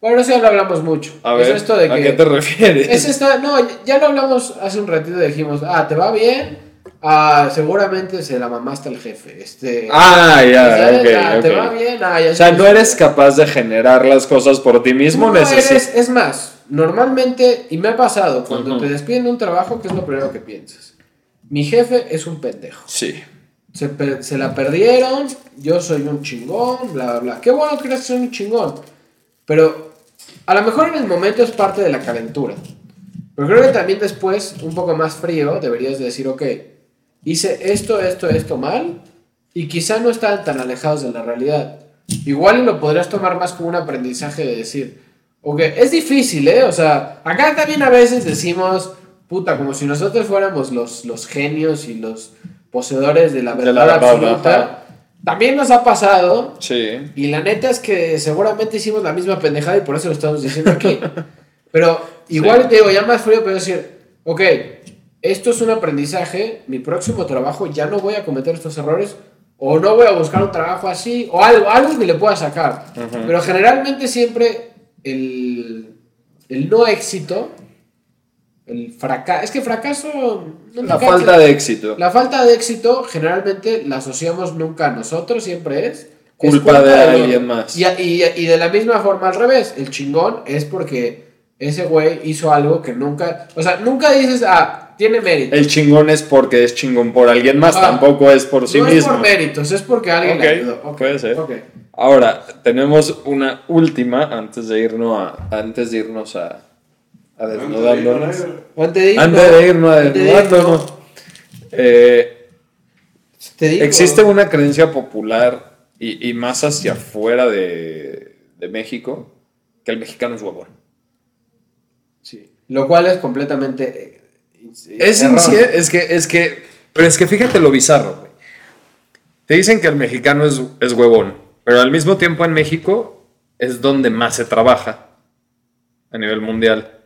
Bueno, eso ya lo hablamos mucho. A es ver, esto de ¿a que qué te refieres? Es esta, no, ya lo hablamos hace un ratito, dijimos, ah, ¿te va bien? Ah, seguramente se la mamaste al jefe. Este, Ah, ya, ¿sabes? ok, Ah, ¿Te va bien? Ah, ya O sea, no eres capaz de generar las cosas por ti mismo, No eres- es más, normalmente, y me ha pasado, cuando Ujú. te despiden de un trabajo, ¿qué es lo primero que piensas? Mi jefe es un pendejo. Sí. Se, se la perdieron, yo soy un chingón, bla, bla, bla. Qué bueno que eres un chingón. Pero a lo mejor en el momento es parte de la calentura. Pero creo que también después, un poco más frío, deberías de decir, ok, hice esto, esto, esto mal, y quizá no estaban tan alejados de la realidad. Igual lo podrías tomar más como un aprendizaje de decir, ok, es difícil, ¿eh? O sea, acá también a veces decimos, puta, como si nosotros fuéramos los, los genios y los poseedores de la De verdad, la absoluta. También nos ha pasado, Sí. y la neta es que seguramente hicimos la misma pendejada y por eso lo estamos diciendo aquí. Pero igual Sí. te digo, ya más frío, puedo decir, ok, esto es un aprendizaje, mi próximo trabajo ya no voy a cometer estos errores, o no voy a buscar un trabajo así, o algo, algo que le pueda sacar. Pero generalmente siempre el, el no éxito, el fracaso, es que fracaso... no La falta de éxito. La falta de éxito generalmente la asociamos nunca a nosotros, siempre es. es Culpa de alguien más. Y, y- y de la misma forma al revés, el chingón es porque ese güey hizo algo que nunca, o sea, nunca dices, ah, tiene mérito. El chingón es porque es chingón por alguien más, Ah. tampoco es por sí no mismo. es por méritos, es porque alguien le Ok, ayudó. Ok, puede ser. ok. Ahora, tenemos una última antes de irnos a, antes de irnos a, a desnudándonos. Antes de irnos, Antes de irnos a antes de desnudándonos. irnos, Eh, te digo, existe una creencia popular y, y más hacia afuera de, de México que el mexicano es huevón. Sí. Lo cual es completamente... eh, Es, erróneo. inci- es que, es que, pero es que fíjate lo bizarro, güey. Te dicen que el mexicano es, es huevón, pero al mismo tiempo en México es donde más se trabaja a nivel mundial.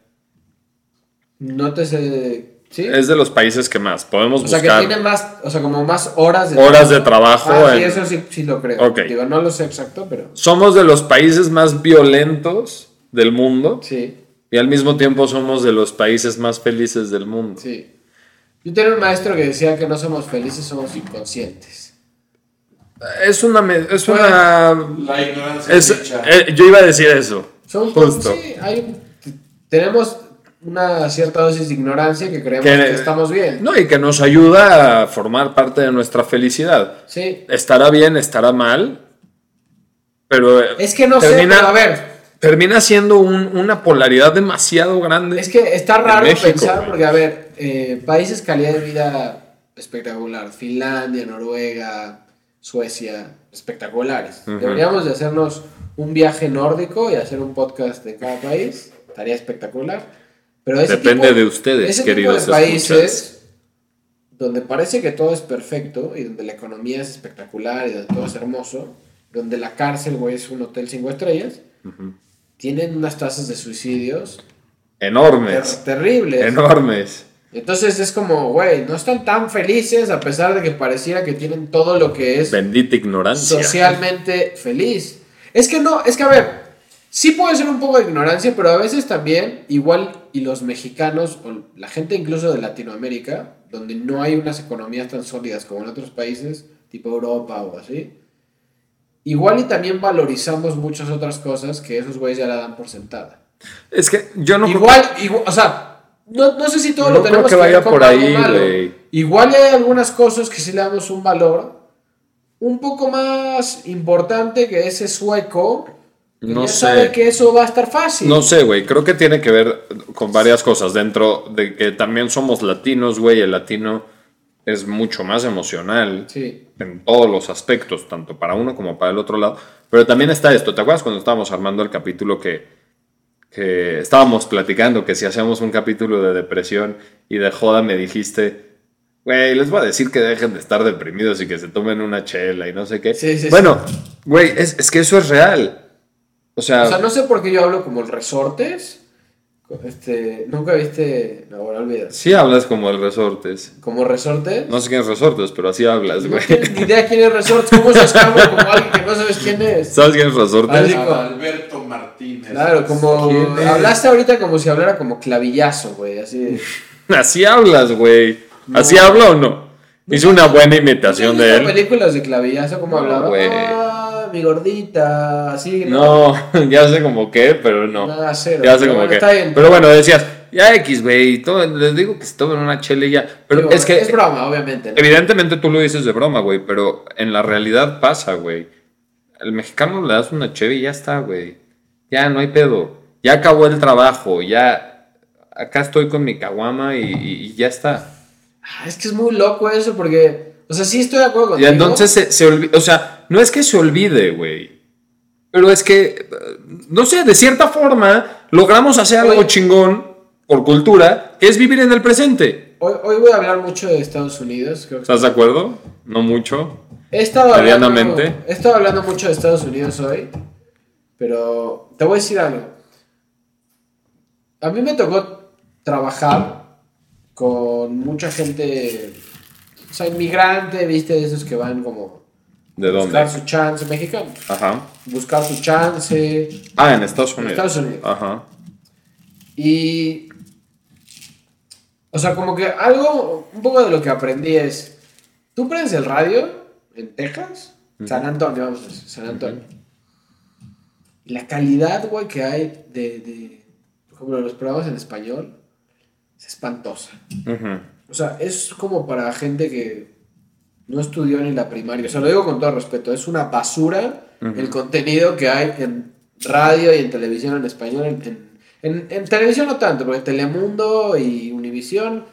No te sé... ¿Sí? Es de los países que más. Podemos O sea, que buscar tiene más, o sea, como más horas de horas de trabajo. Ah, sí, en- eso sí, sí lo creo. Ok. Digo, no lo sé exacto, pero Somos de los países más violentos del mundo sí, y al mismo tiempo somos de los países más felices del mundo. sí. Yo tenía un maestro que decía que no somos felices, somos inconscientes. Es una... Es una La ignorancia es- eh, yo iba a decir eso. Son Justo. Sí, hay tenemos una cierta dosis de ignorancia que creemos Que- que, estamos bien. No, y que nos ayuda a formar parte de nuestra felicidad. Sí. Estará bien, estará mal, pero eh, Es que no termina, sé, pero a ver, termina siendo un- una polaridad demasiado grande. es que está raro México, pensar güey. porque, a ver, eh, países calidad de vida espectacular. Finlandia, Noruega, Suecia, espectaculares. Deberíamos de hacernos un viaje nórdico y hacer un podcast de cada país. Estaría espectacular. Pero ese Depende tipo- de ustedes, ese queridos tipo de países escuchas. donde parece que todo es perfecto y donde la economía es espectacular y donde todo es hermoso, donde la cárcel, güey, es un hotel cinco estrellas, Ujú. tienen unas tasas de suicidios ter- Enormes. terribles. Enormes. Entonces es como, güey, no están tan felices a pesar de que pareciera que tienen todo lo que es Bendita ignorancia. socialmente feliz. Es que no, es que a ver, sí puede ser un poco de ignorancia, pero a veces también, igual, y los mexicanos, o la gente incluso de Latinoamérica, donde no hay unas economías tan sólidas como en otros países, tipo Europa o así, igual y también valorizamos muchas otras cosas que esos güeyes ya la dan por sentada. Es que yo no igual, igual, o sea, no, no sé si todo No lo creo tenemos que ver vaya por ahí, güey. Igual hay algunas cosas que sí le damos un valor un poco más importante que ese sueco No ya sé. sabe que eso va a estar fácil. No sé, güey. Creo que tiene que ver con varias cosas. Dentro de que también somos latinos, güey. El latino es mucho más emocional Sí. en todos los aspectos, tanto para uno como para el otro lado. Pero también está esto. ¿Te acuerdas cuando estábamos armando el capítulo que, que estábamos platicando que si hacíamos un capítulo de depresión y de joda me dijiste, güey, les voy a decir que dejen de estar deprimidos y que se tomen una chela y no sé qué? Sí, sí, sí. bueno, güey, es, es que eso es real. O sea, O sea, no sé por qué yo hablo como resortes. Este, nunca viste. No, bueno, olvida. sí hablas como el resortes. Como resortes. No sé quién es resortes, pero así hablas, No güey. tienes ni idea quién es resortes. ¿Cómo se escapa como alguien que no sabes quién es? ¿Sabes quién es resortes? Alberto Martínez. Claro, como. Hablaste ahorita como si hablara como clavillazo, güey. Así. Así hablas, güey. ¿Así habla o no? Hice una buena imitación ¿Has de él. películas de clavillazo como No, hablaba? güey. Mi gordita. Así. No, ya sé como qué, pero no. Nada, cero. Ya sé Pero como bueno, qué. Pero bueno, decías, ya X, güey. Les digo que se tomen una chela y ya. Pero Digo, es que, Es broma, obviamente. ¿no? evidentemente tú lo dices de broma, güey. Pero en la realidad pasa, güey. Al mexicano le das una cheve y ya está, güey. Ya no hay pedo. Ya acabó el trabajo. Ya. Acá estoy con mi caguama y, ya está. Ah, Es que es muy loco eso porque. O sea, sí estoy de acuerdo Y entonces se, se olvida, o sea, no es que se olvide, güey. Pero es que, eh, no sé, de cierta forma logramos hacer algo chingón por cultura, que es vivir en el presente. Hoy, hoy voy a hablar mucho de Estados Unidos. Creo que ¿Estás de acuerdo? No mucho. He estado, hablando, he estado hablando mucho de Estados Unidos hoy, pero te voy a decir algo. A mí me tocó trabajar con mucha gente, o sea, inmigrante, viste, de esos que van como ¿De buscar dónde? su chance, mexicano, Ajá. buscar su chance. Ah, en Estados Unidos. Estados Unidos. Ajá. Y, o sea, como que algo, un poco de lo que aprendí es, tú prendes el radio en Texas, San Antonio, vamos a decir, San Antonio. Y la calidad, güey, que hay de, de, por ejemplo, los programas en español es espantosa. Ujú. O sea, es como para gente que no estudió ni la primaria. O sea, lo digo con todo respeto. Es una basura el contenido que hay en radio y en televisión en español. En, en- en- en televisión no tanto, porque Telemundo y Univisión...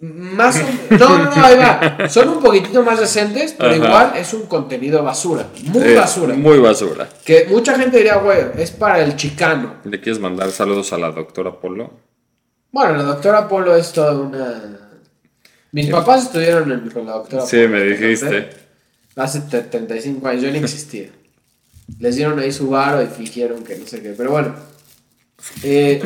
Más no, no, no, ahí va. Son un poquitito más decentes, pero Ajá. igual es un contenido basura. Muy basura. Muy basura. Que mucha gente diría, güey, es para el chicano. ¿Le quieres mandar saludos a la doctora Polo? Bueno, la doctora Polo es toda una... Mis papás estudiaron en- con la doctora Sí, me dijiste. Hace 35 años, yo ni existía. Les dieron ahí su varo y fingieron que no sé qué. Pero bueno. Eh,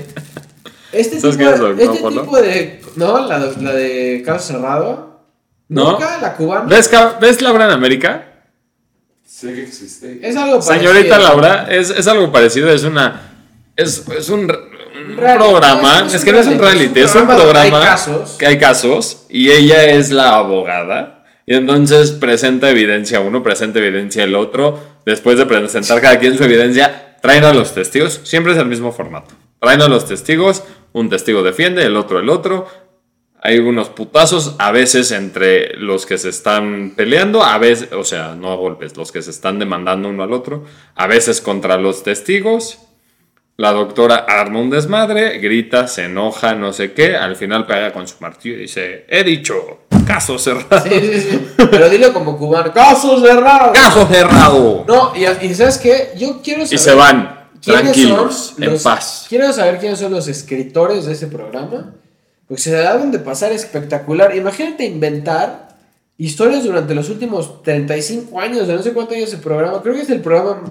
este ¿Sabes tipo, de, este tipo de... No, la, la de caso cerrado. ¿No? Nunca, la cubana. ¿Ves, ca- ¿Ves Laura en América? Sé que existe. Es algo parecido. Señorita Laura, es, es algo parecido, es una. Es, es un, un Reality. programa, No, es que no es un reality, es un programa hay casos. que hay casos y ella es la abogada y entonces presenta evidencia uno, presenta evidencia el otro, después de presentar cada quien su evidencia, traen a los testigos, siempre es el mismo formato, traen a los testigos, un testigo defiende, el otro el otro, hay unos putazos, a veces entre los que se están peleando, a veces, o sea, no a golpes, los que se están demandando uno al otro, a veces contra los testigos. La doctora arma un desmadre, grita, se enoja, no sé qué, al final pega con su martillo y dice, he dicho, caso cerrado. Sí, sí, sí. Pero dilo como cubano. ¡Caso cerrado! Caso cerrado. No, y, y ¿sabes qué? Yo quiero saber... Y se van, ¿quiénes tranquilos, en paz. Quiero saber quiénes son los escritores de ese programa. Porque se la deben de pasar espectacular. Imagínate inventar historias durante los últimos 35 años, de no sé cuánto años ese programa. Creo que es el programa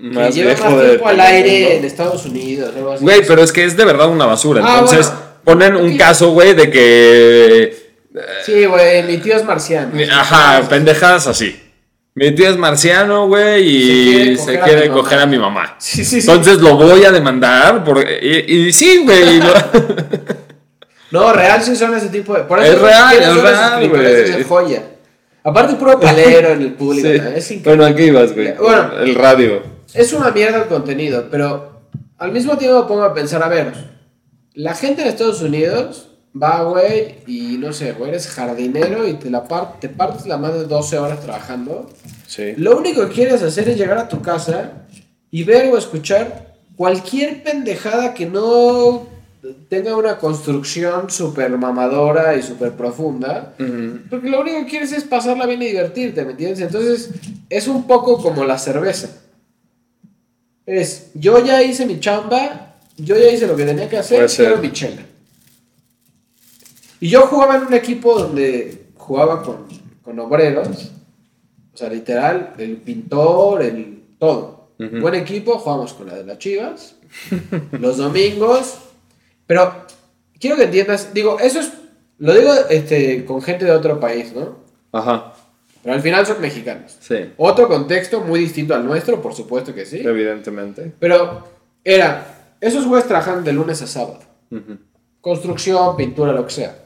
que Más lleva viejo más de tiempo al aire en Estados Unidos. Güey, pero es que es de verdad una basura. Ah, Entonces bueno. ponen un caso, güey, de que... Sí, güey, mi tío es marciano. Ajá, pendejadas así. Mi tío es marciano, güey, y Se se quiere quiere, coger a mi coger mamá. a mi mamá. Sí, sí, sí. Entonces lo voy a demandar. Por, y, y sí, güey. No, real sí son ese tipo de. Por eso Es real, ¿quiénes es real, güey. esa joya. Aparte, puro palero en el público. Es increíble. Bueno, aquí ibas, güey. Bueno. el radio. Es una mierda el contenido, pero al mismo tiempo me pongo a pensar, a ver, la gente en Estados Unidos va, güey, y no sé, güey, eres jardinero y te, la par- te partes la madre 12 horas trabajando. Sí. Lo único que quieres hacer es llegar a tu casa y ver o escuchar cualquier pendejada que no tenga una construcción súper mamadora y súper profunda. Porque lo único que quieres es pasarla bien y divertirte, ¿me entiendes? Entonces es un poco como la cerveza. Es, yo ya hice mi chamba, yo ya hice lo que tenía que hacer, quiero mi chela. Y yo jugaba en un equipo donde jugaba con, con obreros, o sea, literal, el pintor, el todo. Buen equipo, jugamos con la de las chivas, los domingos, pero quiero que entiendas, digo, eso es, lo digo este, con gente de otro país, ¿no? Ajá, Pero al final son mexicanos. sí, Otro contexto muy distinto al nuestro, por supuesto que sí. evidentemente. Pero era, esos güeyes trabajan de lunes a sábado. Ujú. Construcción, pintura, lo que sea.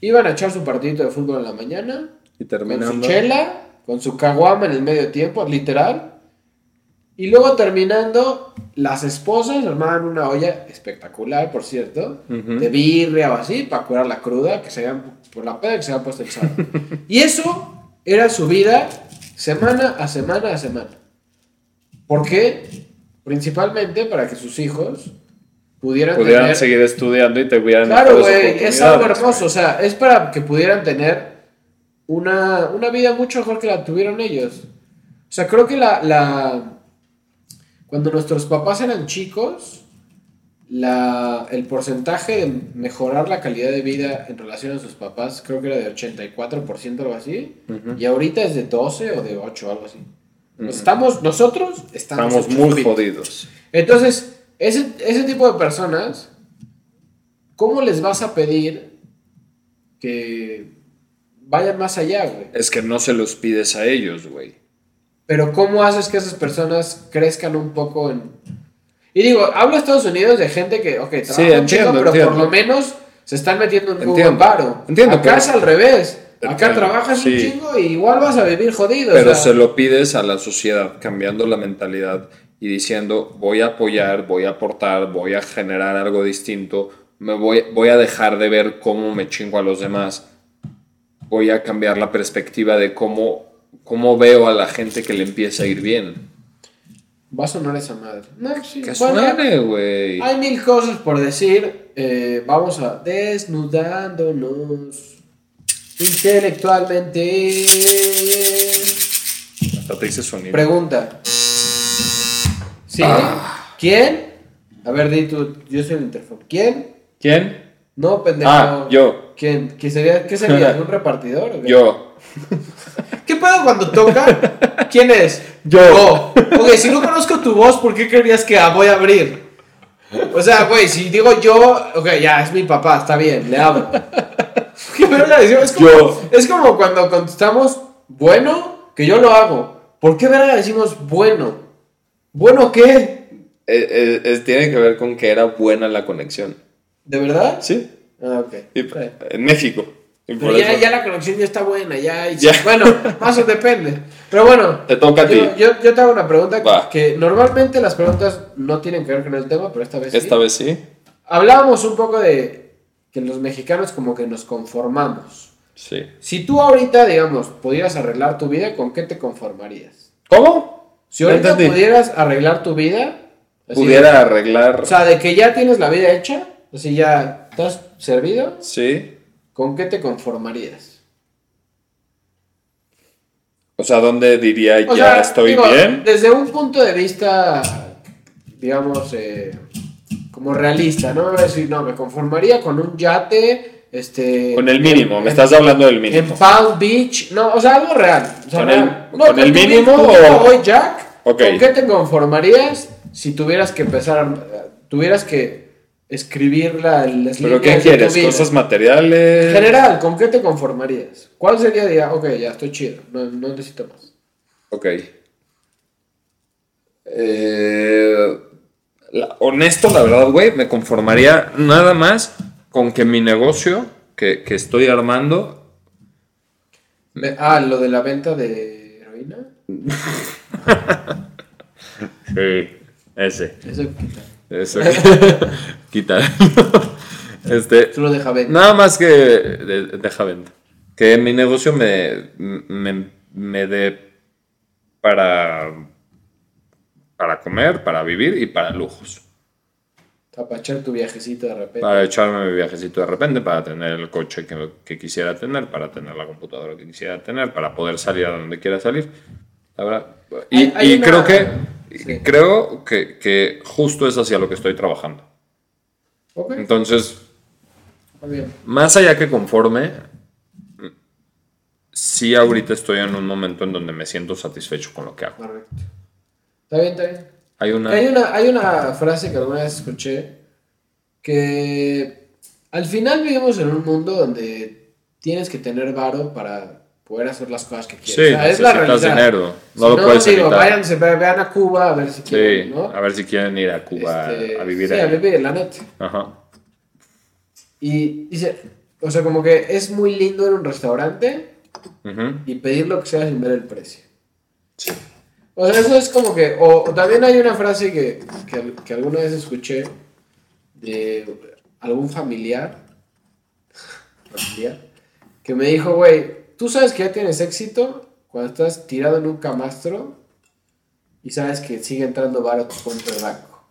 Iban a echar su partidito de fútbol en la mañana, Y con terminando. su chela, con su caguama en el medio tiempo, literal. Y luego terminando, las esposas armaban una olla espectacular, por cierto, Ujú. de birria o así, para curar la cruda, que se habían, por la peda que se habían puesto el sábado. y eso era su vida semana a semana a semana. ¿Por qué? Principalmente para que sus hijos pudieran, Pudieran tener... seguir estudiando y te Claro, güey, es algo hermoso, o sea, es para que pudieran tener una, una vida mucho mejor que la tuvieron ellos. O sea, creo que la, la cuando nuestros papás eran chicos, la, el porcentaje de mejorar la calidad de vida en relación a sus papás, creo que era de 84% o algo así, y ahorita es de 12 o de 8 algo así. Estamos, nosotros estamos, Estamos muy jodidos. Entonces, ese, ese tipo de personas, ¿cómo les vas a pedir que vayan más allá, güey? Es que no se los pides a ellos, güey. Pero ¿cómo haces que esas personas crezcan un poco en... Y digo, hablo de Estados Unidos de gente que, ok, trabaja Sí, un entiendo, chingo, pero entiendo. por lo menos se están metiendo en un buen varo. entiendo, Acá pero- es al revés. Acá Entiendo, trabajas un sí. chingo y igual vas a vivir jodido. o Pero sea, se lo pides a la sociedad, cambiando la mentalidad y diciendo, voy a apoyar, voy a aportar, voy a generar algo distinto, me voy, voy a dejar de ver cómo me chingo a los demás, voy a cambiar la perspectiva de cómo, cómo veo a la gente que le empieza a ir bien. Va a sonar esa madre. No, sí, Que bueno, suene, güey. Hay mil cosas por decir. eh, vamos a desnudándonos intelectualmente. Hasta te hice sonido. Pregunta. ¿Sí? Ah. ¿Quién? A ver, di tú. Yo soy el interfono. ¿Quién? ¿Quién? No, pendejo. Ah, yo. ¿Quién? ¿Qué sería? ¿Qué sería? ¿Un repartidor? o qué? Yo. ¿Qué pedo cuando toca? ¿Quién es? Yo. Oh, ok, si no conozco tu voz, ¿por qué creerías que voy a abrir? O sea, güey, si digo yo, ok, ya, es mi papá, está bien, le abro. ¿Qué verga decimos? Es como, Yo. es como cuando contestamos bueno, que yo lo hago. ¿Por qué verga decimos bueno? ¿Bueno qué? Eh, eh, es- tiene que ver con que era buena la conexión. ¿De verdad? Sí. Ah, ok. Y- en México. Pero ya, eso- ya la conexión ya está buena, ya. y- Ya. Bueno, más o depende. Pero bueno, Te toca a ti. yo, yo, te hago una pregunta Va. que normalmente las preguntas no tienen que ver con el tema, pero esta vez Esta sí. vez sí. Hablábamos un poco de que los mexicanos como que nos conformamos. Sí. Si tú ahorita, digamos, pudieras arreglar tu vida, ¿con qué te conformarías? ¿Cómo? Si ahorita pudieras arreglar tu vida, Pudiera arreglar. o sea, de que ya tienes la vida hecha, así ya estás servido, Sí. ¿Con qué te conformarías? O sea, ¿dónde diría ya O sea, estoy digo, bien? Desde un punto de vista, digamos, eh, como realista, ¿no? Me voy a decir, no, me conformaría con un yate, este... Con el en- mínimo, me en- estás hablando del En mínimo. Palm Beach, no, o sea, algo real. o sea, ¿Con real. el- No, con el tu- mínimo o- Hoy, Jack. ¿con qué te conformarías si tuvieras que empezar, a- tuvieras que escribir la, las ¿Pero qué quieres? ¿Cosas materiales? En general, ¿con qué te conformarías? ¿Cuál sería, diga, ok, ya estoy chido, no, no necesito más? Ok. Eh, la- honesto, la verdad, güey, me conformaría nada más con que mi negocio que, que estoy armando Me- ah, lo de la venta de heroína. Sí, ese. Eso quita. Eso. Quita. este. Solo deja venta. Nada más que. de- deja venta. Que mi negocio me, me, me dé para. Para comer, para vivir y para lujos. Para echar tu viajecito de repente. Para echarme mi viajecito de repente, para tener el coche que, que quisiera tener, para tener la computadora que quisiera tener, para poder salir a donde quiera salir. La verdad. Y, Hay- hay y una- creo que Sí. creo que, que justo es hacia lo que estoy trabajando. Entonces, bien. más allá que conforme, sí ahorita estoy en un momento en donde me siento satisfecho con lo que hago. Correcto. Está bien, está bien. Hay una... Hay una, hay una frase que alguna vez escuché que al final vivimos en un mundo donde tienes que tener varo para poder hacer las cosas que Sí, quieres. O sea, es la realidad. dinero. No Si lo puedes digo, evitar. váyanse, ve- vean a Cuba a ver si Sí, quieren, ¿no? a ver si quieren ir a Cuba Este, a vivir sí, ahí. a vivir, la neta. Ajá. Y dice, o sea, como que es muy lindo ir a un restaurante y pedir lo que sea sin ver el precio. O sea, eso es como que, o, o también hay una frase que, que, que alguna vez escuché de algún familiar, familiar que me dijo, güey, tú sabes que ya tienes éxito cuando estás tirado en un camastro y sabes que sigue entrando varo a tu cuenta de banco.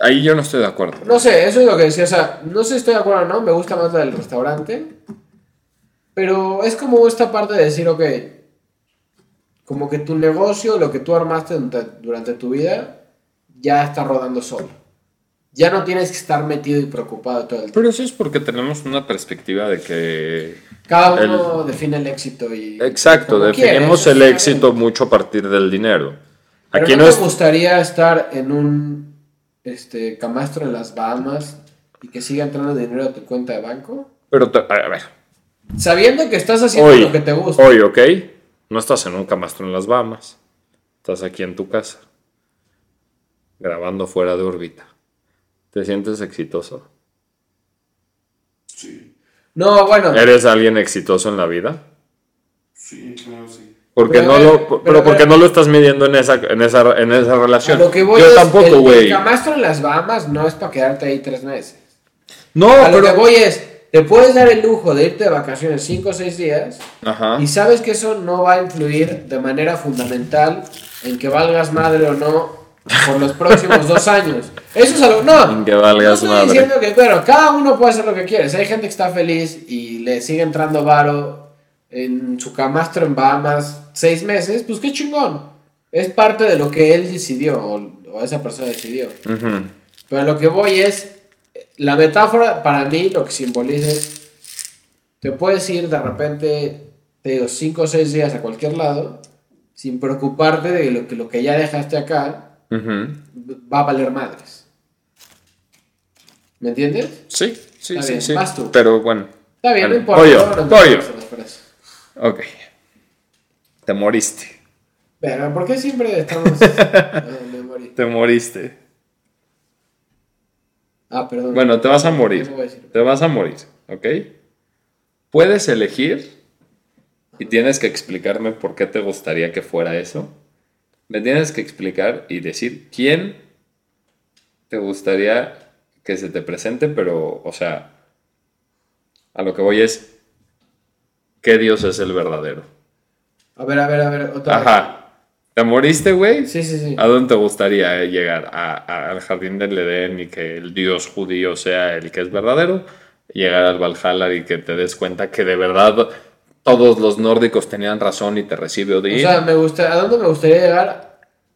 Ahí yo no estoy de acuerdo. No sé, eso es lo que decía, o sea, no sé si estoy de acuerdo o no, me gusta más la del restaurante, pero es como esta parte de decir, ok, como que tu negocio, lo que tú armaste durante, durante tu vida, ya está rodando solo. Ya no tienes que estar metido y preocupado todo el tiempo. Pero eso es porque tenemos una perspectiva de que... Cada uno define el éxito y... Exacto, quiere, definimos el éxito mucho a partir del dinero. Pero Aquí ¿no, no te es... gustaría estar en un este, camastro en las Bahamas y que siga entrando dinero a tu cuenta de banco? Pero, te- a ver, Sabiendo que estás haciendo hoy, lo que te gusta. hoy, ¿ok? No estás en un camastro en las Bahamas. Estás aquí en tu casa. Grabando fuera de órbita. ¿Te sientes exitoso? Sí, No, bueno. ¿Eres alguien exitoso en la vida? sí, claro, sí. Porque Pero, no ver, lo, pero, pero porque no lo estás midiendo en esa, en esa, en esa A relación. lo que voy Yo es, tampoco, güey. El camastro en las Bahamas no es para quedarte ahí tres meses. No, a lo pero. que voy es, te puedes dar el lujo de irte de vacaciones cinco o seis días Ajá. y sabes que eso no va a influir de manera fundamental en que valgas madre o no por los próximos dos años. Eso es algo. No. Que valgas no estoy madre. diciendo que, bueno, cada uno puede hacer lo que quiere. Si hay gente que está feliz y le sigue entrando varo en su camastro en Bahamas seis meses, pues qué chingón. Es parte de lo que él decidió o, o esa persona decidió. Ujú. Pero lo que voy es, la metáfora para mí lo que simboliza es, te puedes ir de repente, te digo, cinco o seis días a cualquier lado, sin preocuparte de lo que, lo que ya dejaste acá Va a valer madres. ¿Me entiendes? Sí, sí, Está sí, bien, sí. vas tú. Pero bueno. Está bien, no importa. Las frases. Ok. Te moriste. Pero, ¿por qué siempre estamos... Me morí. Te moriste. Ah, perdón. Bueno, te vas a morir. No voy a. Te vas a morir, ¿ok? Puedes elegir y tienes que explicarme por qué te gustaría que fuera eso. Me tienes que explicar y decir quién te gustaría que se te presente, pero, o sea, a lo que voy es, ¿qué Dios es el verdadero? A ver, a ver, a ver, otra vez. Ajá. ¿Te moriste, güey? Sí, sí, sí. ¿A dónde te gustaría llegar? ¿A- a- al jardín del Edén y que el Dios judío sea el que es verdadero? ¿Llegar al Valhalla y que te des cuenta que de verdad todos los nórdicos tenían razón y te recibe O Odín? sea, me gusta, ¿a dónde me gustaría llegar?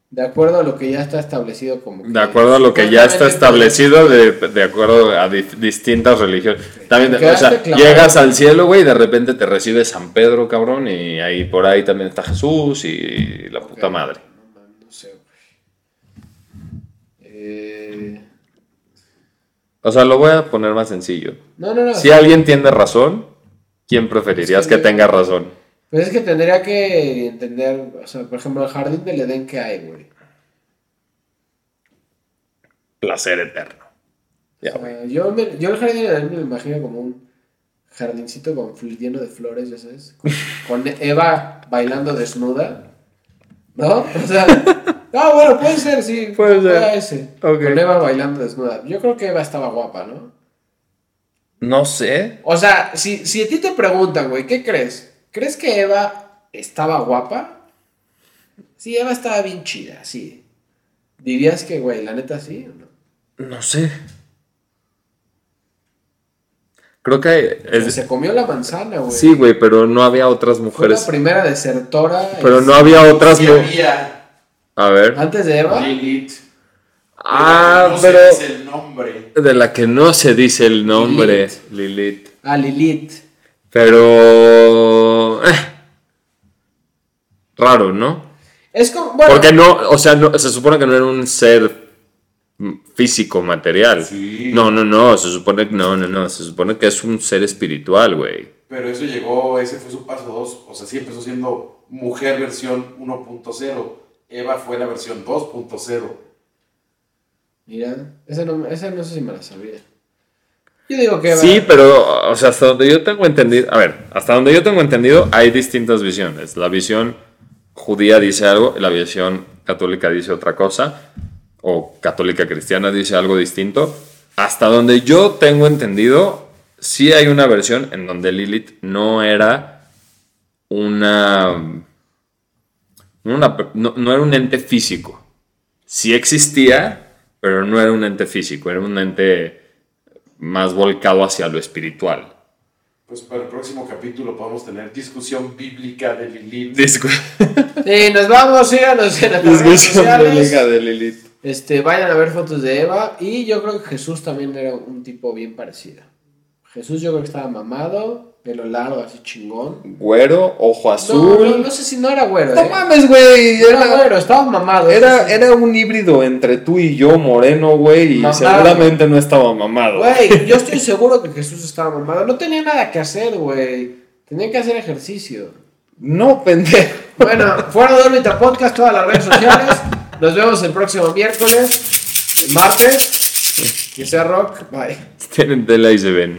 De acuerdo a lo que ya está establecido como... que de acuerdo a lo que ya está establecido, de, de acuerdo a di- distintas religiones. También, o sea, clavado. llegas al cielo, güey, y de repente te recibe San Pedro, cabrón, y ahí por ahí también está Jesús y la puta madre. No, man, no sé, güey. Eh, O sea, lo voy a poner más sencillo. No, no, no. Si alguien tiene razón, ¿quién preferirías Es que tenga razón? Pues es que tendría que entender, o sea, por ejemplo, el jardín del Edén que hay, güey. Placer eterno. Ya, O güey. sea, yo, me- yo el jardín del Edén me lo imagino como un jardincito con lleno de flores, ya sabes. Con, con Eva bailando desnuda. ¿No? O sea, ah, bueno, puede ser, sí. Puede ser. ese. Con Eva bailando desnuda. Yo creo que Eva estaba guapa, ¿no? No sé. O sea, si, si a ti te preguntan, güey, ¿qué crees? ¿Crees que Eva estaba guapa? Sí, Eva estaba bien chida, sí. ¿Dirías que, güey, la neta sí o no? No sé. Creo que es- Se comió la manzana, güey. sí, güey, pero no había otras Fue mujeres. la primera desertora. Pero no había otras Sí mu- había A ver. Antes de Eva. Lilith. Ah, no pero el nombre. de la que no se dice el nombre, Lilith. Ah, Lilith. Pero eh, raro, ¿no? Es como. Bueno, Porque no, o sea, no, se supone que no era un ser físico, material. Sí. No, no, no, se supone que no, no, no, se supone que es un ser espiritual, güey. Pero eso llegó, ese fue su paso 2. O sea, sí empezó siendo mujer versión 1.0. Eva fue la versión 2.0. Mira, esa no, esa no sé si me la sabía. Yo digo que. Sí, pero, o sea, hasta donde yo tengo entendido, a ver, hasta donde yo tengo entendido, hay distintas visiones. La visión judía dice algo, y la visión católica dice otra cosa, o católica cristiana dice algo distinto. Hasta donde yo tengo entendido, sí hay una versión en donde Lilith no era una. una no, no era un ente físico. Sí existía, pero no era un ente físico, era un ente más volcado hacia lo espiritual. Pues para el próximo capítulo podemos tener discusión bíblica de Lilith. Discu- Sí, nos vamos, síganos en las redes discusión sociales. bíblica de Lilith. Este, vayan a ver fotos de Eva. Y yo creo que Jesús también era un tipo bien parecido. Jesús yo creo que estaba mamado, pelo largo, así chingón. Güero, ojo azul. no, no sé si no era güero, No ¿eh? mames, güey. No era Era, güero, estaba mamado. era, sí. era un híbrido entre tú y yo, moreno, güey. Y Mamado. seguramente no estaba mamado. Güey, yo estoy seguro que Jesús estaba mamado. No tenía nada que hacer, güey. Tenía que hacer ejercicio. No, pendejo. Bueno, fuera de órbita podcast, todas las redes sociales. Nos vemos el próximo miércoles, martes. Que sea rock. Bye. Tienen tela y se ven.